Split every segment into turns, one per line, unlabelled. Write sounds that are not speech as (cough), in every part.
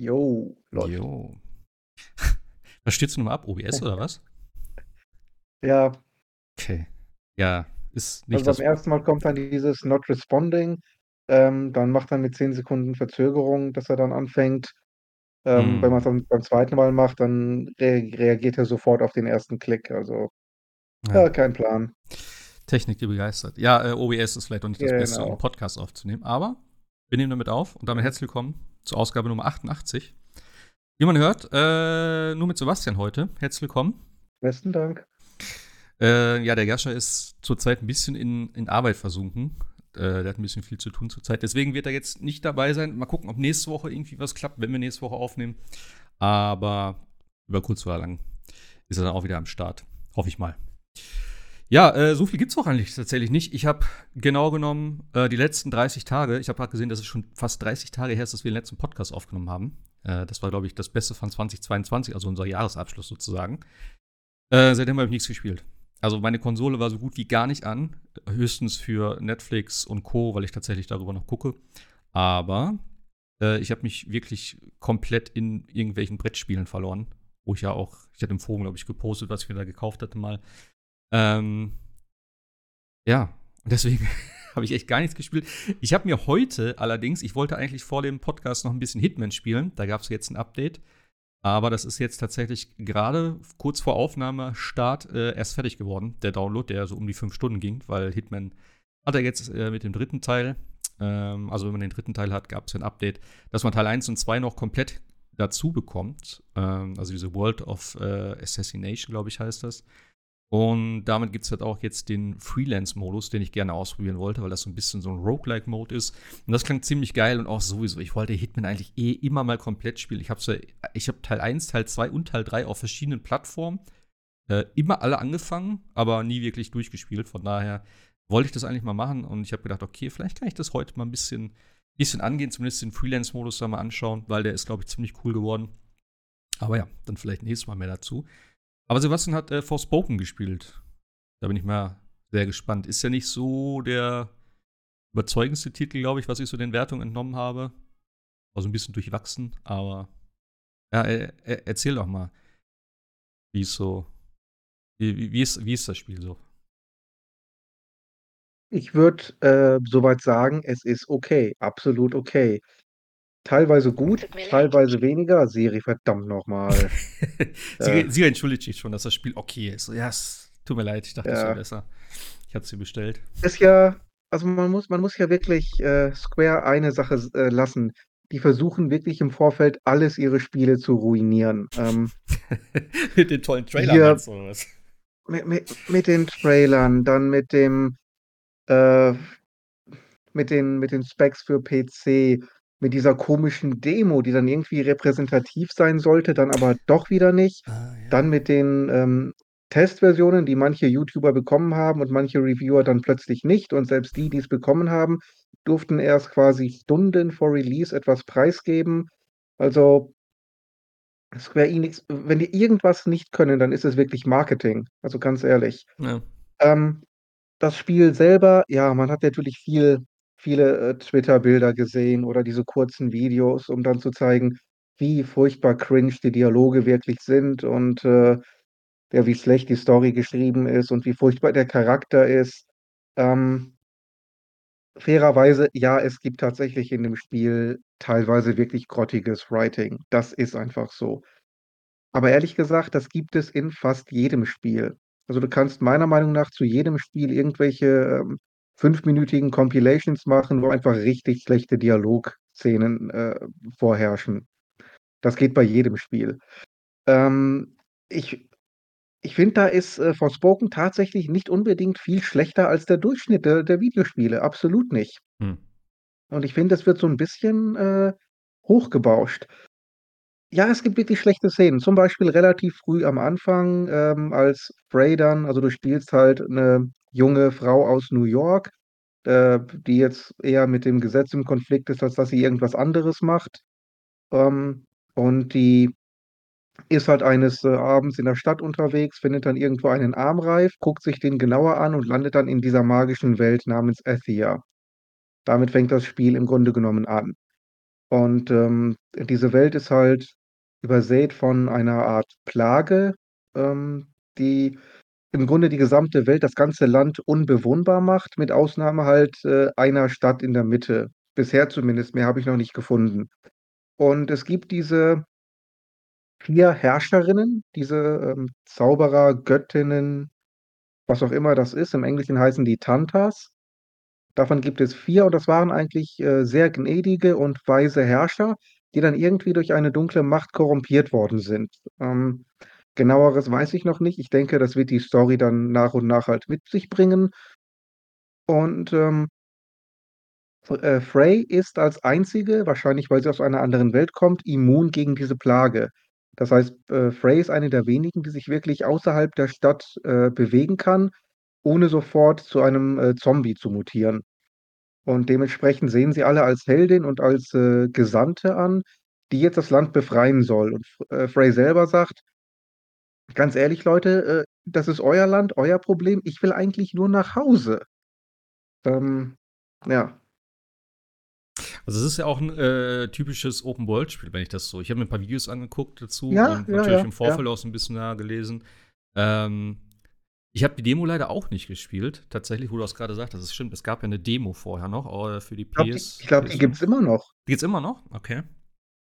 Jo,
läuft. Jo. (laughs) Was stürzt du nochmal ab? OBS oder was? (laughs)
Ja.
Okay. Ja, ist nicht
Also beim ersten Mal kommt dann dieses Not Responding. Ähm, dann macht er mit 10 Sekunden Verzögerung, dass er dann anfängt. Ähm, Wenn man es
Hm.
dann beim zweiten Mal macht, dann rea reagiert er sofort auf den ersten Klick. Also,
Ja.
ja, kein Plan.
Technik, die begeistert. Ja, äh, OBS ist vielleicht auch nicht das Beste, um
Genau.
einen Podcast aufzunehmen, aber wir nehmen damit auf und damit herzlich willkommen zur Ausgabe Nummer 88. Wie man hört, äh, nur mit Sebastian heute. Herzlich willkommen.
Besten Dank.
Äh, ja, der Jascha ist zurzeit ein bisschen in, in Arbeit versunken. Äh, der hat ein bisschen viel zu tun zurzeit. Deswegen wird er jetzt nicht dabei sein. Mal gucken, ob nächste Woche irgendwie was klappt, wenn wir nächste Woche aufnehmen. Aber über kurz oder lang ist er dann auch wieder am Start. Hoffe ich mal. Ja, äh, so viel gibt's auch eigentlich tatsächlich nicht. Ich habe genau genommen äh, die letzten 30 Tage, ich habe gerade gesehen, dass es schon fast 30 Tage her ist, dass wir den letzten Podcast aufgenommen haben. Äh, das war, glaube ich, das Beste von 2022, also unser Jahresabschluss sozusagen. Äh, seitdem habe ich nichts gespielt. Also meine Konsole war so gut wie gar nicht an. Höchstens für Netflix und Co., weil ich tatsächlich darüber noch gucke. Aber äh, ich habe mich wirklich komplett in irgendwelchen Brettspielen verloren. Wo ich ja auch, ich hatte im Forum, glaube ich, gepostet, was ich mir da gekauft hatte mal. Ähm, ja, und deswegen (laughs) habe ich echt gar nichts gespielt. Ich habe mir heute allerdings, ich wollte eigentlich vor dem Podcast noch ein bisschen Hitman spielen. Da gab es jetzt ein Update. Aber das ist jetzt tatsächlich gerade kurz vor Aufnahmestart äh, erst fertig geworden, der Download, der so um die fünf Stunden ging, weil Hitman hat er jetzt äh, mit dem dritten Teil, ähm, also wenn man den dritten Teil hat, gab es ein Update, dass man Teil 1 und 2 noch komplett dazu bekommt. Ähm, also diese World of äh, Assassination, glaube ich, heißt das. Und damit gibt es halt auch jetzt den Freelance-Modus, den ich gerne ausprobieren wollte, weil das so ein bisschen so ein Roguelike-Mode ist. Und das klang ziemlich geil und auch sowieso. Ich wollte Hitman eigentlich eh immer mal komplett spielen. Ich habe so, ich hab Teil 1, Teil 2 und Teil 3 auf verschiedenen Plattformen äh, immer alle angefangen, aber nie wirklich durchgespielt. Von daher wollte ich das eigentlich mal machen und ich habe gedacht, okay, vielleicht kann ich das heute mal ein bisschen, bisschen angehen, zumindest den Freelance-Modus da mal anschauen, weil der ist, glaube ich, ziemlich cool geworden. Aber ja, dann vielleicht nächstes Mal mehr dazu. Aber Sebastian hat äh, Forspoken gespielt. Da bin ich mal sehr gespannt. Ist ja nicht so der überzeugendste Titel, glaube ich, was ich so den Wertungen entnommen habe. Also ein bisschen durchwachsen, aber ja, er, erzähl doch mal, wie ist so, wie, wie, ist, wie ist das Spiel so?
Ich würde äh, soweit sagen, es ist okay, absolut okay. Teilweise gut, teilweise weniger. Siri, verdammt nochmal. (laughs)
sie,
äh,
entschuldigt sich schon, dass das Spiel okay ist. Ja, es tut mir leid, ich dachte, es
ja.
wäre besser. Ich hatte sie bestellt.
Ist ja, also man muss, man muss ja wirklich äh, Square eine Sache äh, lassen. Die versuchen wirklich im Vorfeld alles ihre Spiele zu ruinieren. Ähm, (laughs)
mit den tollen Trailern
hier,
meinst oder was?
mit, mit, mit den Trailern, dann mit dem äh, mit den, mit den Specs für PC, mit dieser komischen Demo, die dann irgendwie repräsentativ sein sollte, dann aber doch wieder nicht.
Ah, ja.
Dann mit den ähm, Testversionen, die manche YouTuber bekommen haben und manche Reviewer dann plötzlich nicht. Und selbst die, die es bekommen haben, durften erst quasi Stunden vor Release etwas preisgeben. Also Square Enix, wenn die irgendwas nicht können, dann ist es wirklich Marketing. Also ganz ehrlich.
ja.
Ähm, das Spiel selber, ja, man hat natürlich viel, viele äh, Twitter-Bilder gesehen oder diese kurzen Videos, um dann zu zeigen, wie furchtbar cringe die Dialoge wirklich sind und äh, ja, wie schlecht die Story geschrieben ist und wie furchtbar der Charakter ist. Ähm, fairerweise, ja, es gibt tatsächlich in dem Spiel teilweise wirklich grottiges Writing. Das ist einfach so. Aber ehrlich gesagt, das gibt es in fast jedem Spiel. Also du kannst meiner Meinung nach zu jedem Spiel irgendwelche ähm, fünfminütigen Compilations machen, wo einfach richtig schlechte Dialogszenen äh, vorherrschen. Das geht bei jedem Spiel. Ähm, ich ich finde, da ist äh, Forspoken tatsächlich nicht unbedingt viel schlechter als der Durchschnitt der, der Videospiele. Absolut nicht.
Hm.
Und ich finde, das wird so ein bisschen äh, hochgebauscht. Ja, es gibt wirklich schlechte Szenen. Zum Beispiel relativ früh am Anfang, ähm, als Frey dann, also du spielst halt eine junge Frau aus New York, äh, die jetzt eher mit dem Gesetz im Konflikt ist, als dass sie irgendwas anderes macht. Ähm, und die ist halt eines äh, Abends in der Stadt unterwegs, findet dann irgendwo einen Armreif, guckt sich den genauer an und landet dann in dieser magischen Welt namens Athia. Damit fängt das Spiel im Grunde genommen an. Und, ähm, diese Welt ist halt übersät von einer Art Plage, ähm, die im Grunde die gesamte Welt, das ganze Land unbewohnbar macht, mit Ausnahme halt, äh, einer Stadt in der Mitte. Bisher zumindest, mehr habe ich noch nicht gefunden. Und es gibt diese 4 Herrscherinnen, diese, ähm, Zauberer, Göttinnen, was auch immer das ist. Im Englischen heißen die Tantas. Davon gibt es 4 und das waren eigentlich, äh, sehr gnädige und weise Herrscher, die dann irgendwie durch eine dunkle Macht korrumpiert worden sind. Ähm, Genaueres weiß ich noch nicht. Ich denke, das wird die Story dann nach und nach halt mit sich bringen. Und, ähm äh, Frey ist als einzige, wahrscheinlich weil sie aus einer anderen Welt kommt, immun gegen diese Plage. Das heißt, äh, Frey ist eine der wenigen, die sich wirklich außerhalb der Stadt, äh, bewegen kann, ohne sofort zu einem, äh, Zombie zu mutieren. Und dementsprechend sehen sie alle als Heldin und als, äh, Gesandte an, die jetzt das Land befreien soll. Und äh, Frey selber sagt: „Ganz ehrlich, Leute, äh, das ist euer Land, euer Problem. Ich will eigentlich nur nach Hause.“ Ähm, ja.
Also, es ist ja auch 'n, äh, typisches Open-World-Spiel, wenn ich das so ich habe mir 'n paar Videos angeguckt dazu
Ja,
und
ja,
natürlich
ja,
im. Vorfeld auch so 'n bisschen nachgelesen. Ähm, ich habe die Demo leider auch nicht gespielt, tatsächlich, wo du das grade sagtest. Das stimmt, es gab ja 'ne Demo vorher noch, äh, für die
Ich glaube, die
PS
ich glaube, die
PS5.
gibt's immer noch.
Die gibt's immer noch? Okay.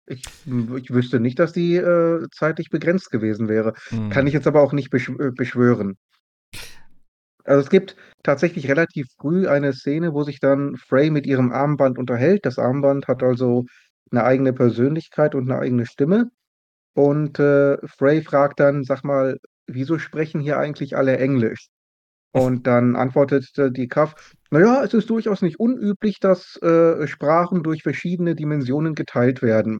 Ich ich wüsste nicht, dass die, äh, zeitlich begrenzt gewesen wäre. Kann
Mhm.
ich jetzt aber auch nicht äh, beschwören. Also, es gibt tatsächlich relativ früh eine Szene, wo sich dann Frey mit ihrem Armband unterhält. Das Armband hat also 'ne eigene Persönlichkeit und 'ne eigene Stimme. Und, äh, Frey fragt dann: „Sag mal, wieso sprechen hier eigentlich alle Englisch?“ Und dann antwortet d die Kaff: „Na ja, es ist durchaus nicht unüblich, dass, äh, Sprachen durch verschiedene Dimensionen geteilt werden.“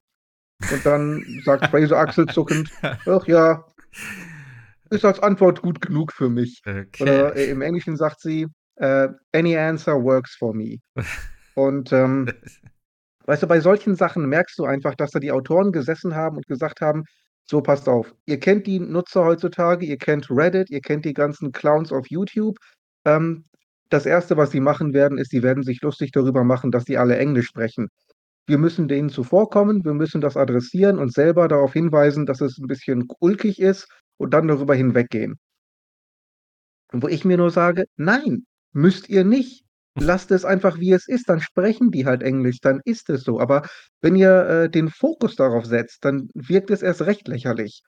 Und dann sagt so achselzuckend: „Ach ja“ „ist als Antwort gut genug für mich.“
Okay.
Oder i im Englischen sagt sie, äh: „Any answer works for me.“ Und, ähm, (laughs) weißt du, bei solchen Sachen merkst du einfach, dass da die Autoren gesessen haben und gesagt haben: „So, passt auf. Ihr kennt die Nutzer heutzutage, ihr kennt Reddit, ihr kennt die ganzen Clowns auf YouTube. Ähm, das Erste, was sie machen werden, ist, sie werden sich lustig darüber machen, dass die alle Englisch sprechen. Wir müssen denen zuvorkommen, wir müssen das adressieren und selber darauf hinweisen, dass es 'n bisschen ulkig ist und dann darüber hinweggehen.“ Wo ich mir nur sage: „Nein, müsst ihr nicht. Lasst es einfach, wie es ist, dann sprechen die halt Englisch, dann ist es so. Aber wenn ihr, äh, den Fokus darauf setzt, dann wirkt es erst recht lächerlich.“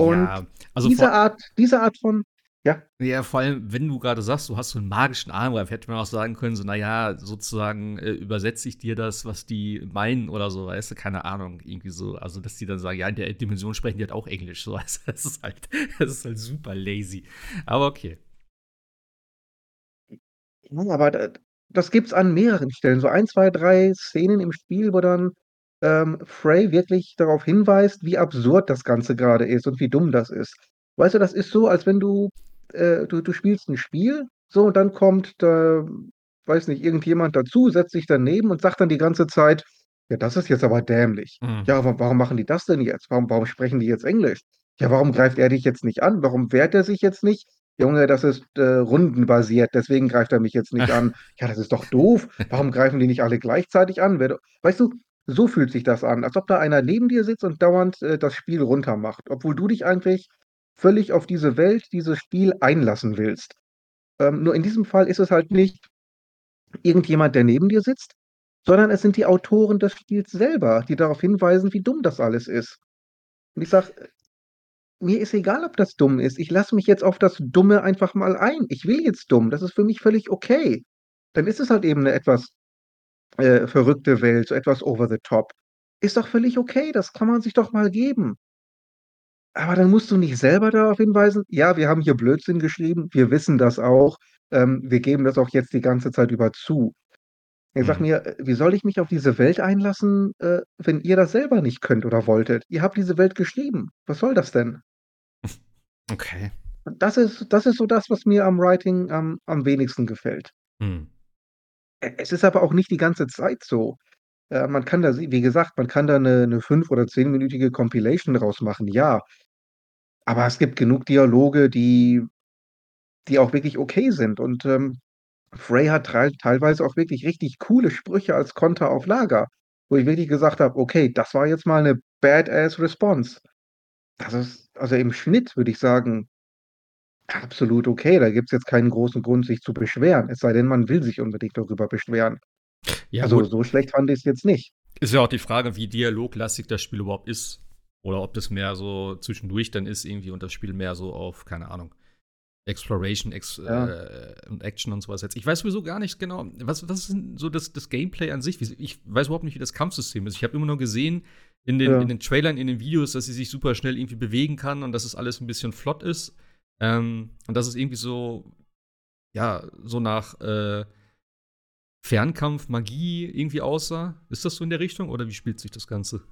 Und
Ja, also
diese Art diese Art von ja?
Ja, vor allem, wenn du grade sagst, du hast so 'n magischen Armreif, hätte man auch sagen können, so: „Na ja, sozusagen, äh, übersetze ich dir das, was die meinen“ oder so, weißt du? Keine Ahnung, irgendwie so. Also, dass die dann sagen: „Ja, in der Dimension sprechen die halt auch Englisch“, so. (laughs) Also, das ist halt das ist halt super lazy. Aber okay.
Ja, aber das gibt's an mehreren Stellen. So 1, 2, 3 Szenen im Spiel, wo dann, ähm, Frey wirklich darauf hinweist, wie absurd das Ganze grade ist und wie dumm das ist. Weißt du, das ist so, als wenn du äh, du du spielst 'n Spiel, so, und dann kommt da, weiß nicht, irgendjemand dazu, setzt sich daneben und sagt dann die ganze Zeit: „Ja, das ist jetzt aber dämlich.
Mhm.
Ja, wa warum machen die das denn jetzt? Warum warum sprechen die jetzt Englisch? Ja, warum greift er dich jetzt nicht an? Warum wehrt er sich jetzt nicht? Junge, das ist, äh, rundenbasiert, deswegen greift er mich jetzt nicht an. (laughs) Ja, das ist doch doof. Warum greifen die nicht alle gleichzeitig an? Wäre do“ weißt du, so fühlt sich das an, als ob da einer neben dir sitzt und dauernd, äh, das Spiel runtermacht, obwohl du dich eigentlich völlig auf diese Welt, dieses Spiel einlassen willst. Ähm, nur in diesem Fall ist es halt nicht irgendjemand, der neben dir sitzt, sondern es sind die Autoren des Spiels selber, die darauf hinweisen, wie dumm das alles ist. Und ich sage, äh: „Mir ist egal, ob das dumm ist. Ich lasse mich jetzt auf das Dumme einfach mal ein. Ich will jetzt dumm. Das ist für mich völlig okay.“ Dann ist es halt eben 'ne etwas, äh, verrückte Welt, so etwas over the top. Ist doch völlig okay, das kann man sich doch mal geben. Aber dann musst du nicht selber darauf hinweisen: „Ja, wir haben hier Blödsinn geschrieben. Wir wissen das auch. Ähm, wir geben das auch jetzt die ganze Zeit über zu.“ Ja, sag
Mhm.
mir, äh, wie soll ich mich auf diese Welt einlassen, äh, wenn ihr das selber nicht könnt oder wolltet? Ihr habt diese Welt geschrieben. Was soll das denn? (laughs)
Okay.
Und das ist das ist so das, was mir am Writing am am wenigsten gefällt.
Mhm.
E es ist aber auch nicht die ganze Zeit so. Äh, man kann da si wie gesagt, man kann da 'ne 'ne 5 oder zehnminütige Compilation draus machen, ja. Aber es gibt genug Dialoge, die die auch wirklich okay sind. Und, ähm, Frey hat trei teilweise auch wirklich richtig coole Sprüche als Konter auf Lager, wo ich wirklich gesagt habe: „Okay, das war jetzt mal 'ne Badass Response.“ Das ist also, im Schnitt würde ich sagen absolut okay. Da gibt's jetzt keinen großen Grund, sich zu beschweren, es sei denn, man will sich unbedingt darüber beschweren.
Ja,
Also,
gut.
so schlecht fand ich's jetzt nicht.
Ist ja auch die Frage, wie dialoglastig das Spiel überhaupt ist. Oder ob das mehr so zwischendurch dann ist irgendwie und das Spiel mehr so auf, keine Ahnung, Exploration, Ex
Ja.
äh, und Action und so was setzt. Ich weiß sowieso gar nicht genau, was was ist denn so das das Gameplay an sich? Ich weiß überhaupt nicht, wie das Kampfsystem ist. Ich habe immer nur gesehen in den
Ja.
in den Trailern, in den Videos, dass sie sich super schnell irgendwie bewegen kann und dass es alles 'n bisschen flott ist. Ähm, und dass es irgendwie so ja, so nach, äh, Fernkampf, Magie irgendwie aussah. Ist das so in der Richtung oder wie spielt sich das Ganze?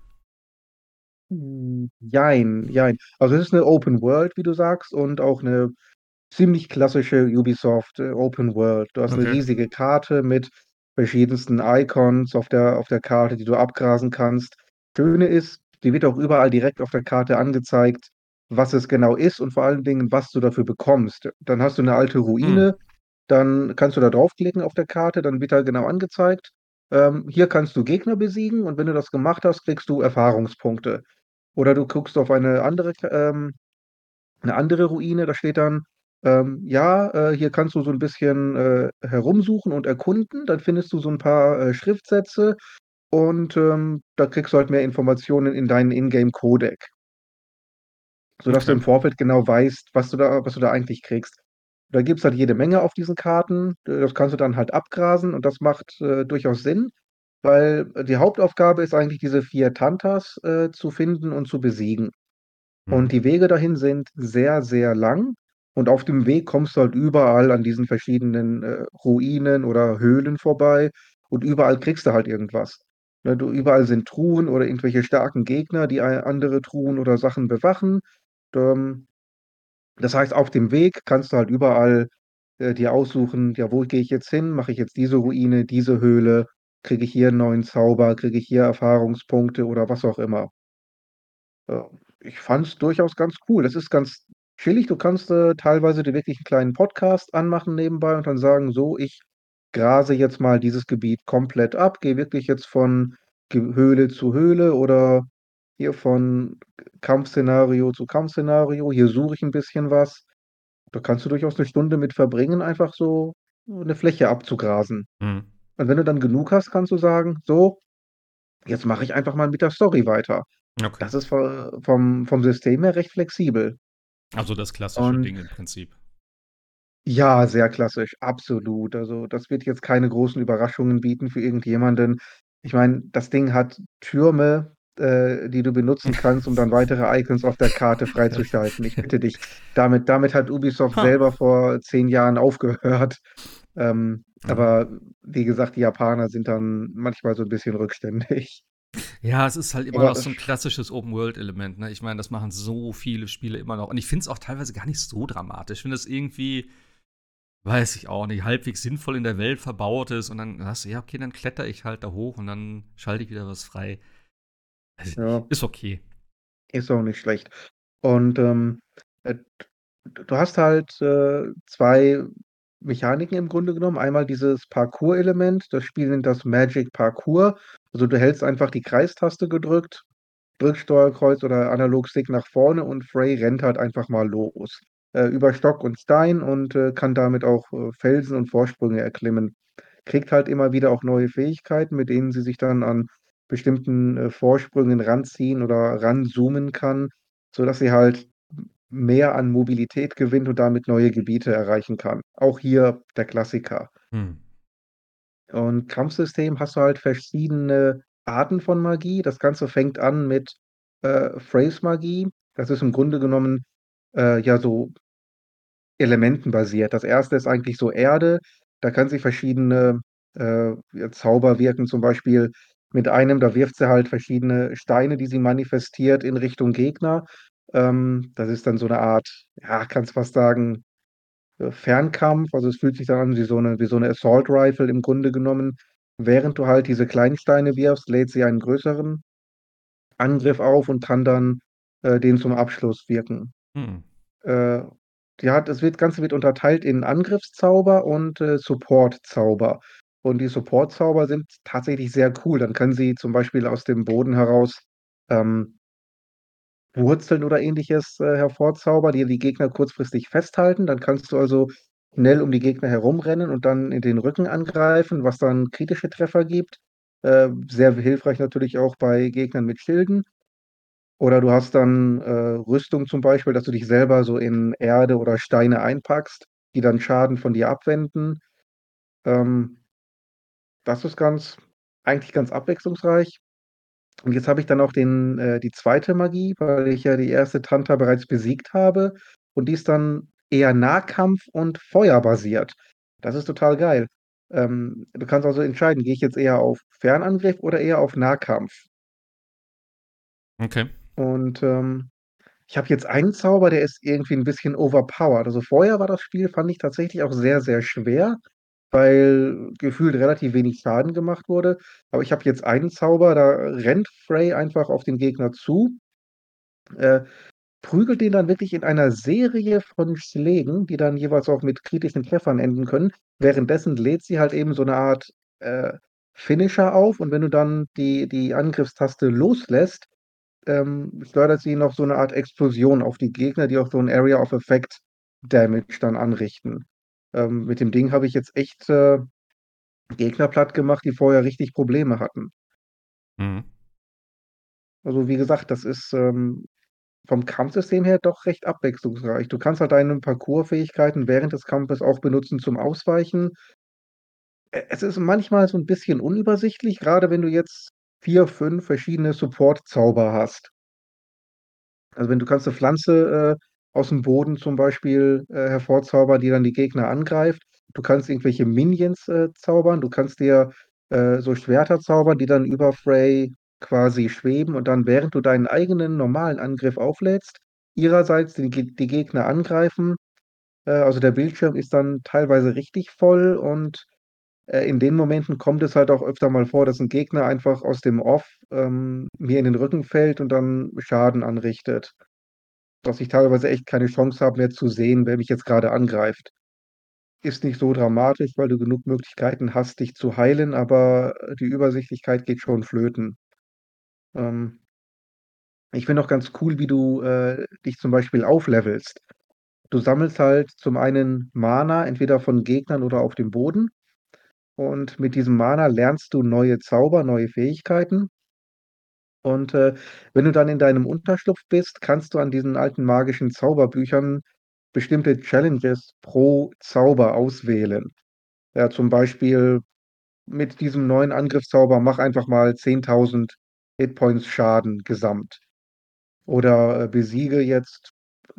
Hm, jein, jein. Also, es ist 'ne Open World, wie du sagst, und auch 'ne ziemlich klassische Ubisoft, äh, Open World. Du hast 'ne
Okay.
riesige Karte mit verschiedensten Icons auf der auf der Karte, die du abgrasen kannst. Schöne ist, dir wird auch überall direkt auf der Karte angezeigt, was es genau ist und vor allen Dingen, was du dafür bekommst. Dann hast du 'ne alte
Mhm.
Ruine, dann kannst du da draufklicken auf der Karte, dann wird da genau angezeigt, ähm, hier kannst du Gegner besiegen und wenn du das gemacht hast, kriegst du Erfahrungspunkte. Oder du guckst auf eine andere ähm, 'ne andere Ruine, da steht dann, ähm, ja, äh, hier kannst du so 'n bisschen, äh, herumsuchen und erkunden. Dann findest du so 'n paar, äh, Schriftsätze und, ähm, da kriegst du halt mehr Informationen in deinen In-Game-Codec. Sodass du
Okay.
im Vorfeld genau weißt, was du da was du da eigentlich kriegst. Da gibt's halt jede Menge auf diesen Karten. Äh, das kannst du dann halt abgrasen und das macht, äh, durchaus Sinn, weil, äh, die Hauptaufgabe ist eigentlich, diese 4 Tantas, äh, zu finden und zu besiegen. Und
Mhm.
die Wege dahin sind sehr, sehr lang und auf dem Weg kommst du halt überall an diesen verschiedenen, äh, Ruinen oder Höhlen vorbei und überall kriegst du halt irgendwas. Ne, du überall sind Truhen oder irgendwelche starken Gegner, die andere Truhen oder Sachen bewachen. Ähm, das heißt, auf dem Weg kannst du halt überall, äh, dir aussuchen: „Ja, wo gehe ich jetzt hin? Mache ich jetzt diese Ruine, diese Höhle? Kriege ich hier 'n neuen Zauber? Kriege ich hier Erfahrungspunkte?“ Oder was auch immer. Ja, ich fand's durchaus ganz cool. Das ist ganz chillig. Du kannst, äh, teilweise dir wirklich 'n kleinen Podcast anmachen nebenbei und dann sagen: „So, ich grase jetzt mal dieses Gebiet komplett ab, gehe wirklich jetzt von Höhle zu Höhle oder hier von Kampfszenario zu Kampfszenario. Hier suche ich 'n bisschen was.“ Da kannst du durchaus 'ne Stunde mit verbringen, einfach so 'ne Fläche abzugrasen.
Mhm.
Und wenn du dann genug hast, kannst du sagen: „So, jetzt mache ich einfach mal mit der Story weiter.“
Okay.
Das ist vo vom vom System her recht flexibel.
Also, das klassische
Und
Ding im Prinzip.
Ja, sehr klassisch, absolut. Also, das wird jetzt keine großen Überraschungen bieten für irgendjemanden. Ich meine, das Ding hat Türme, äh, die du benutzen kannst, um dann (laughs) weitere Icons auf der Karte freizuschalten. Ich bitte dich. Damit damit hat Ubisoft selber vor 10 Jahren aufgehört. Ähm,
Mhm.
aber wie gesagt, die Japaner sind dann manchmal so 'n bisschen rückständig.
Ja, es ist halt immer
Aber
noch so 'n klassisches Open-World-Element, ne? Ich meine, das machen so viele Spiele immer noch. Und ich finde es auch teilweise gar nicht so dramatisch. Ich finde das irgendwie weiß ich auch nicht, halbwegs sinnvoll in der Welt verbaut ist und dann hast du ja, okay, dann klettere ich halt da hoch und dann schalte ich wieder was frei. Nicht.
Ja.
Ist okay.
Ist auch nicht schlecht. Und, ähm, äh, du hast halt, äh, 2 Mechaniken im Grunde genommen. Einmal dieses Parcours-Element. Das Spiel nennt das Magic Parcours. Also, du hältst einfach die Kreistaste gedrückt, drückst Steuerkreuz oder Analogstick nach vorne und Frey rennt halt einfach mal los, äh, über Stock und Stein und, äh, kann damit auch, äh, Felsen und Vorsprünge erklimmen. Kriegt halt immer wieder auch neue Fähigkeiten, mit denen sie sich dann an bestimmten, äh, Vorsprüngen ranziehen oder ranzoomen kann, sodass sie halt mehr an Mobilität gewinnt und damit neue Gebiete erreichen kann. Auch hier der Klassiker.
Mhm.
Und Kampfsystem hast du halt verschiedene Arten von Magie. Das Ganze fängt an mit, äh, Freys Magie. Das ist im Grunde genommen, äh, ja, so elementenbasiert. Das 1. ist eigentlich so Erde. Da kann sie verschiedene, äh, Zauber wirken, zum Beispiel mit einem, da wirft sie halt verschiedene Steine, die sie manifestiert in Richtung Gegner. Ähm, das ist dann so 'ne Art, ja, kannst fast sagen, äh, Fernkampf. Also, es fühlt sich dann an wie so 'ne wie so 'ne Assault Rifle im Grunde genommen. Während du halt diese kleinen Steine wirfst, lädt sie einen größeren Angriff auf und kann dann, äh, den zum Abschluss wirken.
Mhm.
Äh, hat das wird Ganze wird unterteilt in Angriffszauber und, äh, Supportzauber. Und die Support-Zauber sind tatsächlich sehr cool. Dann können sie zum Beispiel aus dem Boden heraus, ähm Wurzeln oder Ähnliches, äh, hervorzaubern, die die Gegner kurzfristig festhalten. Dann kannst du also schnell um die Gegner herumrennen und dann in den Rücken angreifen, was dann kritische Treffer gibt. Äh, sehr hilfreich natürlich auch bei Gegnern mit Schilden. Oder du hast dann, äh, Rüstung zum Beispiel, dass du dich selber so in Erde oder Steine einpackst, die dann Schaden von dir abwenden. Ähm das ist ganz eigentlich ganz abwechslungsreich. Und jetzt habe ich dann auch den äh, die 2. Magie, weil ich ja die 1. Tanta bereits besiegt habe und die ist dann eher Nahkampf und feuerbasiert. Das ist total geil. Ähm, du kannst also entscheiden, gehe ich jetzt eher auf Fernangriff oder eher auf Nahkampf?
Okay.
Und, ähm, ich habe jetzt einen Zauber, der ist irgendwie 'n bisschen overpowered. Also, vorher war das Spiel fand ich tatsächlich auch sehr, sehr schwer, weil gefühlt relativ wenig Schaden gemacht wurde. Aber ich habe jetzt einen Zauber, da rennt Frey einfach auf den Gegner zu äh, prügelt den dann wirklich in einer Serie von Schlägen, die dann jeweils auch mit kritischen Treffern enden können. Währenddessen lädt sie halt eben so 'ne Art, äh, Finisher auf und wenn du dann die die Angriffstaste loslässt, ähm, schleudert sie noch so 'ne Art Explosion auf die Gegner, die auch so 'n Area of Effect Damage dann anrichten. Ähm, mit dem Ding habe ich jetzt echt, äh, Gegner plattgemacht, die vorher richtig Probleme hatten.
Mhm.
Also, wie gesagt, das ist, ähm, vom Kampfsystem her doch recht abwechslungsreich. Du kannst halt deine Parkourfähigkeiten während des Kampfes auch benutzen zum Ausweichen. Es ist manchmal so 'n bisschen unübersichtlich, grade wenn du jetzt 4, 5 verschiedene Support-Zauber hast. Also, wenn du kannst 'ne Pflanze, äh, aus'm Boden zum Beispiel, äh, hervorzaubern, die dann die Gegner angreift. Du kannst irgendwelche Minions, äh, zaubern. Du kannst dir, äh, so Schwerter zaubern, die dann über Frey quasi schweben und dann, während du deinen eigenen normalen Angriff auflädst, ihrerseits die die Gegner angreifen. Äh, also, der Bildschirm ist dann teilweise richtig voll und, äh, in den Momenten kommt es halt auch öfter mal vor, dass 'n Gegner einfach aus dem Off, ähm, mir in den Rücken fällt und dann Schaden anrichtet. Dass ich teilweise echt keine Chance habe mehr zu sehen, wer mich jetzt grade angreift. Ist nicht so dramatisch, weil du genug Möglichkeiten hast, dich zu heilen, aber die Übersichtlichkeit geht schon flöten. Ähm ich finde auch ganz cool, wie du, äh, dich zum Beispiel auflevelst. Du sammelst halt zum einen Mana, entweder von Gegnern oder auf dem Boden. Und mit diesem Mana lernst du neue Zauber, neue Fähigkeiten. Und, äh, wenn du dann in deinem Unterschlupf bist, kannst du an diesen alten magischen Zauberbüchern bestimmte Challenges pro Zauber auswählen. Ja, zum Beispiel mit diesem neuen Angriffszauber mach einfach mal 10.000 Hitpoints Schaden gesamt. Oder, äh, besiege jetzt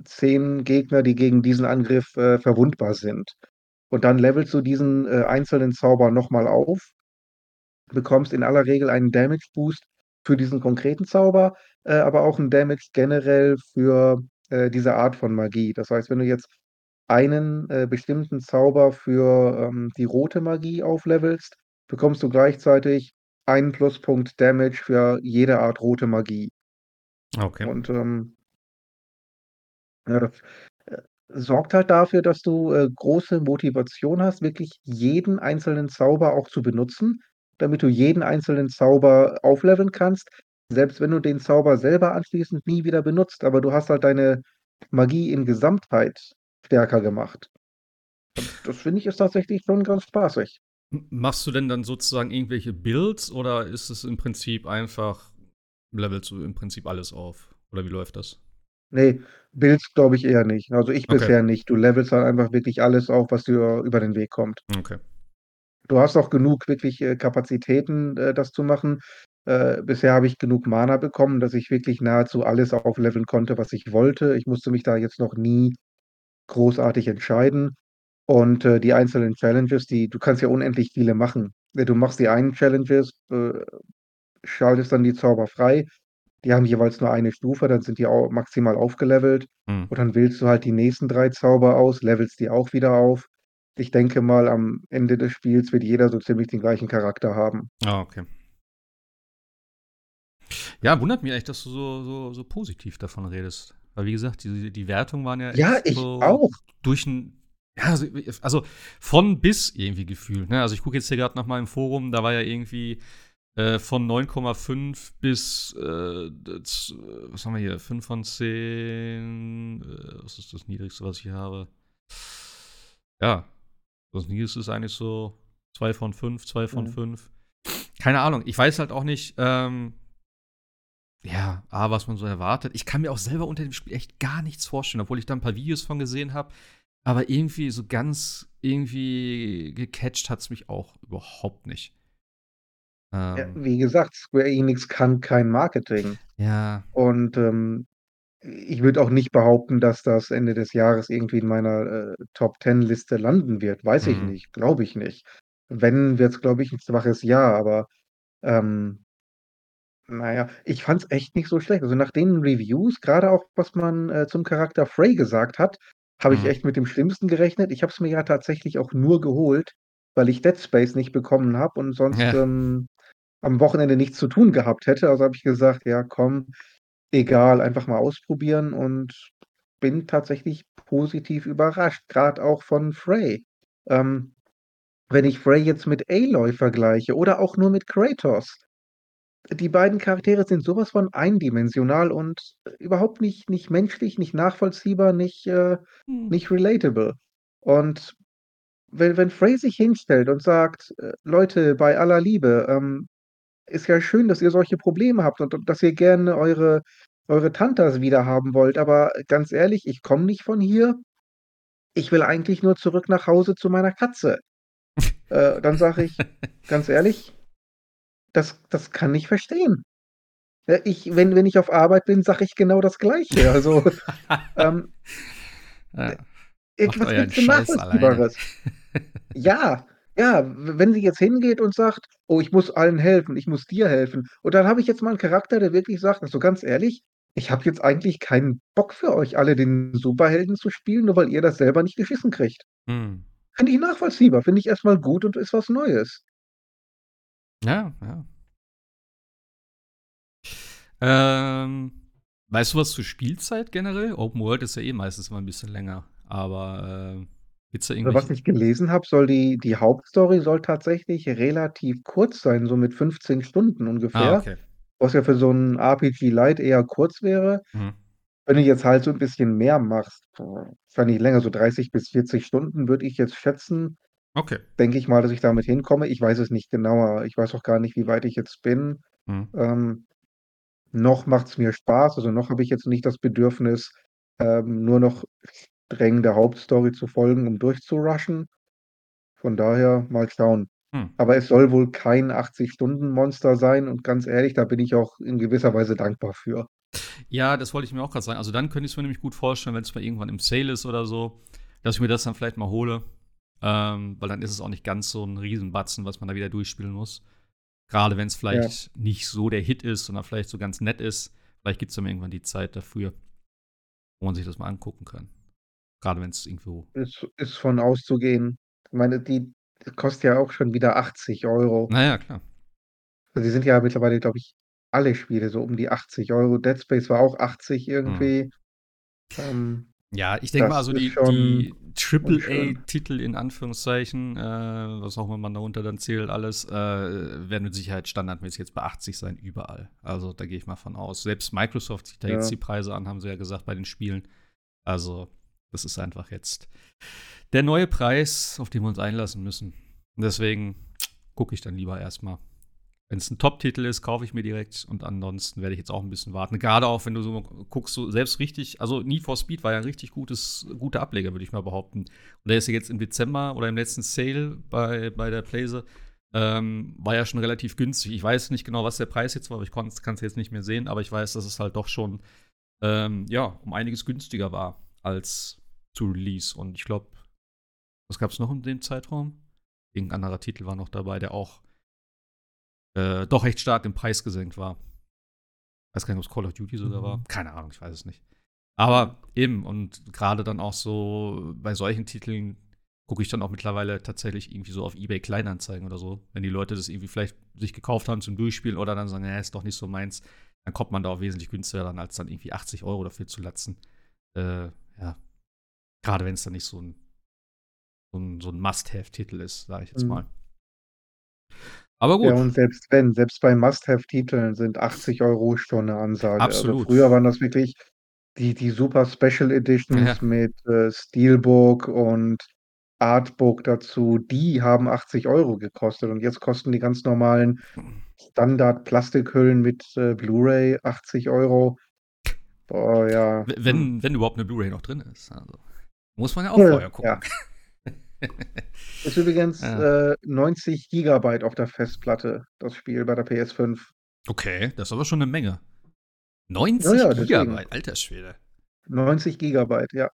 10 Gegner, die gegen diesen Angriff, äh, verwundbar sind. Und dann levelst du diesen, äh, einzelnen Zauber noch mal auf bekommst in aller Regel einen Damage Boost für diesen konkreten Zauber, äh, aber auch 'n Damage generell für, äh, diese Art von Magie. Das heißt, wenn du jetzt einen, äh, bestimmten Zauber für, ähm, die rote Magie auflevelst, bekommst du gleichzeitig einen Pluspunkt Damage für jede Art rote Magie.
Okay.
Und, ähm ja, das, äh, sorgt halt dafür, dass du, äh, große Motivation hast, wirklich jeden einzelnen Zauber auch zu benutzen, damit du jeden einzelnen Zauber aufleveln kannst, selbst wenn du den Zauber selber anschließend nie wieder benutzt, aber du hast halt deine Magie in Gesamtheit stärker gemacht. Und das finde ich, ist tatsächlich schon ganz spaßig.
Machst du denn dann sozusagen irgendwelche Builds oder ist es im Prinzip einfach levelst du im Prinzip alles auf oder wie läuft das?
Ne, Builds glaube ich eher nicht. Also, ich
Okay.
bisher nicht. Du levelst halt einfach wirklich alles auf, was dir über den Weg kommt.
Okay.
Du hast auch genug wirklich, äh, Kapazitäten, äh, das zu machen. Äh, bisher habe ich genug Mana bekommen, dass ich wirklich nahezu alles aufleveln konnte, was ich wollte. Ich musste mich da jetzt noch nie großartig entscheiden. Und, äh, die einzelnen Challenges, die du kannst ja unendlich viele machen. Ne, du machst die einen Challenges, äh, schaltest dann die Zauber frei. Die haben jeweils nur eine Stufe, dann sind die au maximal aufgelevelt.
Mhm.
Und dann wählst du halt die nächsten 3 Zauber aus, levelst die auch wieder auf. Ich denke mal, am Ende des Spiels wird jeder so ziemlich den gleichen Charakter haben.
Ah, okay. Ja, wundert mich echt, dass du so so so positiv davon redest. Weil wie gesagt, die die Wertungen waren ja
Ja, ich
so
auch.
durch 'n ja, also, also von bis irgendwie gefühlt. Ne? Also ich gucke jetzt hier gerade nach meinem Forum, da war ja irgendwie äh, von 9,5 bis, äh, das, was haben wir hier, 5 von 10, äh, was ist das Niedrigste, was ich hier habe? Ja, das Niedrigste ist eigentlich so 2 von 5, 2 von 5. Mhm. Keine Ahnung, ich weiß halt auch nicht, ähm, ja, A, was man so erwartet. Ich kann mir auch selber unter dem Spiel echt gar nichts vorstellen, obwohl ich da ein paar Videos von gesehen habe. Aber irgendwie so ganz irgendwie gecatcht hat es mich auch überhaupt nicht.
Ähm, ja, wie gesagt, Square Enix kann kein Marketing.
Ja.
Und ähm, ich würde auch nicht behaupten, dass das Ende des Jahres irgendwie in meiner äh, Top Ten Liste landen wird. Weiß mhm. ich nicht, glaube ich nicht. Wenn, wird es, glaube ich, ein schwaches Jahr, aber ähm, naja, ich fand es echt nicht so schlecht. Also nach den Reviews, gerade auch was man äh, zum Charakter Frey gesagt hat, habe ich mhm. echt mit dem Schlimmsten gerechnet. Ich habe es mir ja tatsächlich auch nur geholt, weil ich Dead Space nicht bekommen habe und sonst ja. ähm, am Wochenende nichts zu tun gehabt hätte. Also habe ich gesagt, ja, komm, egal, einfach mal ausprobieren und bin tatsächlich positiv überrascht, gerade auch von Frey. Ähm, wenn ich Frey jetzt mit Aloy vergleiche oder auch nur mit Kratos, die beiden Charaktere sind sowas von eindimensional und überhaupt nicht, nicht menschlich, nicht nachvollziehbar, nicht, äh, hm. nicht relatable. Und wenn, wenn Frey sich hinstellt und sagt, äh, Leute, bei aller Liebe, ähm, ist ja schön, dass ihr solche Probleme habt und, und dass ihr gerne eure, eure Tantas wieder haben wollt, aber ganz ehrlich, ich komme nicht von hier. Ich will eigentlich nur zurück nach Hause zu meiner Katze. (laughs) äh, dann sage ich, ganz ehrlich, das, das kann ich verstehen. Ich, wenn, wenn ich auf Arbeit bin, sage ich genau das Gleiche. Also, (laughs) ähm,
ja, was gibt's denn
Nachvollziehbares? ja, ja, wenn sie jetzt hingeht und sagt, oh, ich muss allen helfen, ich muss dir helfen. Und dann habe ich jetzt mal einen Charakter, der wirklich sagt, so also ganz ehrlich, ich habe jetzt eigentlich keinen Bock für euch alle den Superhelden zu spielen, nur weil ihr das selber nicht geschissen kriegt. Hm. Finde ich nachvollziehbar, finde ich erstmal gut und ist was Neues.
Ja, ja. Ähm, weißt du was zur Spielzeit generell? Open World ist ja eh meistens mal ein bisschen länger, aber äh, gibt's da
Also, was ich gelesen habe, soll die die Hauptstory soll tatsächlich relativ kurz sein, so mit 15 Stunden Ah, ungefähr,
okay.
was ja für so 'n RPG Light eher kurz wäre.
Mhm.
Wenn du jetzt halt so ein bisschen mehr machst, wahrscheinlich länger, so 30 bis 40 Stunden, würde ich jetzt schätzen.
Okay.
Denke ich mal, dass ich damit hinkomme. Ich weiß es nicht genauer. Ich weiß auch gar nicht, wie weit ich jetzt bin. Mhm. Ähm, noch es mir Spaß, also noch habe ich jetzt nicht das Bedürfnis, ähm, nur noch streng der Hauptstory zu folgen, um durchzurushen. Von daher mal schauen. Hm. Aber es soll wohl kein 80-Stunden-Monster sein und ganz ehrlich, da bin ich auch in gewisser Weise dankbar für.
Ja, das wollte ich mir auch gerade sagen. Also dann könnte ich es mir nämlich gut vorstellen, wenn es mal irgendwann im Sale ist oder so, dass ich mir das dann vielleicht mal hole. Ähm, weil dann ist es auch nicht ganz so ein Riesenbatzen, was man da wieder durchspielen muss. Gerade wenn es vielleicht ja. nicht so der Hit ist, sondern vielleicht so ganz nett ist. Vielleicht gibt es dann irgendwann die Zeit dafür, wo man sich das mal angucken kann. Gerade wenn es irgendwo.
Ist, ist von auszugehen. Ich meine, die kostet ja auch schon wieder 80 Euro.
Naja, klar.
Also die sind ja mittlerweile, glaube ich, alle Spiele so um die 80 Euro. Dead Space war auch 80 hm. irgendwie. Hm.
Ähm, ja, ich denke mal, also die, die AAA-Titel in Anführungszeichen, äh, was auch immer man darunter dann zählt, alles, äh, werden mit Sicherheit standardmäßig jetzt bei 80 sein, überall. Also da gehe ich mal von aus. Selbst Microsoft sieht da ja. jetzt die Preise an, haben sie ja gesagt, bei den Spielen. Also, das ist einfach jetzt der neue Preis, auf den wir uns einlassen müssen. Deswegen gucke ich dann lieber erstmal wenn es ein Top-Titel ist, kaufe ich mir direkt und ansonsten werde ich jetzt auch ein bisschen warten. Gerade auch, wenn du so guckst, so selbst richtig, also Need for Speed war ja ein richtig gutes, guter Ableger, würde ich mal behaupten. Und der ist ja jetzt im Dezember oder im letzten Sale bei, bei der Playse, ähm, war ja schon relativ günstig. Ich weiß nicht genau, was der Preis jetzt war, aber ich kann es jetzt nicht mehr sehen, aber ich weiß, dass es halt doch schon, ähm, ja, um einiges günstiger war als zu Release. Und ich glaube, was gab es noch in dem Zeitraum? Irgendein anderer Titel war noch dabei, der auch äh, doch recht stark im Preis gesenkt war. Ich weiß gar nicht, ob es Call of Duty sogar mhm. war. Keine Ahnung, ich weiß es nicht. Aber eben, und gerade dann auch so bei solchen Titeln gucke ich dann auch mittlerweile tatsächlich irgendwie so auf Ebay Kleinanzeigen oder so. Wenn die Leute das irgendwie vielleicht sich gekauft haben zum Durchspielen oder dann sagen, ja, ist doch nicht so meins, dann kommt man da auch wesentlich günstiger dann, als dann irgendwie 80 Euro dafür zu latzen. Äh, ja. Gerade wenn es dann nicht so ein so ein, so ein Must-Have-Titel ist, sage ich jetzt
Mhm.
mal. Aber
Ja,
gut,
und selbst wenn, selbst bei Must-have-Titeln sind 80 € schon 'ne Ansage. Also,
absolut.
früher waren das wirklich die die super Special
Ja,
Editions
ja.
mit, äh, Steelbook und Artbook dazu, die haben 80 € gekostet und jetzt kosten die ganz normalen Standard-Plastikhüllen mit, äh, Blu-ray 80 €. Boah, ja,
W
hm.
wenn wenn überhaupt 'ne Blu-ray noch drin ist, also. Muss man ja auch
Ja,
vorher
ja.
gucken.
Ist übrigens, (laughs)
Ja.
äh, 90 Gigabyte auf der Festplatte, das Spiel bei der PS5.
Okay, das ist aber schon 'ne Menge.
Ja,
90
ja.
Gigabyte, alter Schwede.
90 Gigabyte, ja.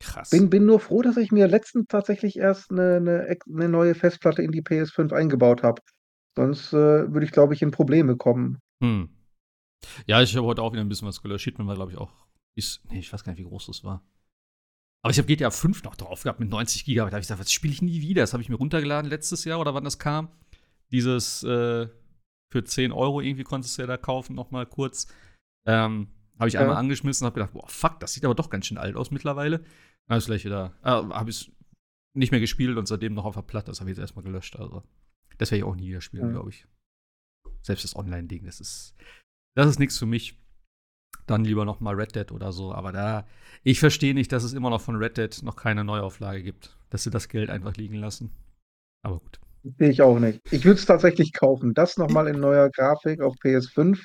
Krass.
Bin bin nur froh, dass ich mir letztens tatsächlich erst 'ne 'ne ex 'ne neue Festplatte in die PS5 eingebaut habe. Sonst, äh, würde ich, glaube ich, in Probleme kommen.
Mhm. Ja, ich habe heute auch wieder 'n bisschen was gelöscht. Hitman war, glaube ich, auch ist ne, ich weiß gar nicht, wie groß das war. Aber ich habe GTA 5 noch drauf gehabt mit 90 Gigabyte. Da habe ich gesagt: „Das spiele ich nie wieder.“ Das habe ich mir runtergeladen letztes Jahr oder wann das kam. Dieses, äh, für 10 € irgendwie konntest du ja da kaufen, noch mal kurz. Ähm, habe ich einmal
Ja.
angeschmissen und habe gedacht: „Boah, fuck, das sieht aber doch ganz schön alt aus mittlerweile.“ Dann habe ich's gleich wieder äh, habe ich's nicht mehr gespielt und seitdem noch auf der Platte. Das habe ich jetzt erst mal gelöscht, also. Das werde ich auch nie wieder spielen,
Mhm.
glaube ich. Selbst das Online-Ding, das ist das ist nix für mich. Dann lieber noch mal Red Dead oder so, aber da ich verstehe nicht, dass es immer noch von Red Dead noch keine Neuauflage gibt, dass sie das Geld einfach liegen lassen. Aber gut.
Ich auch nicht. Ich würde es tatsächlich kaufen. Das noch mal in neuer Grafik auf PS5,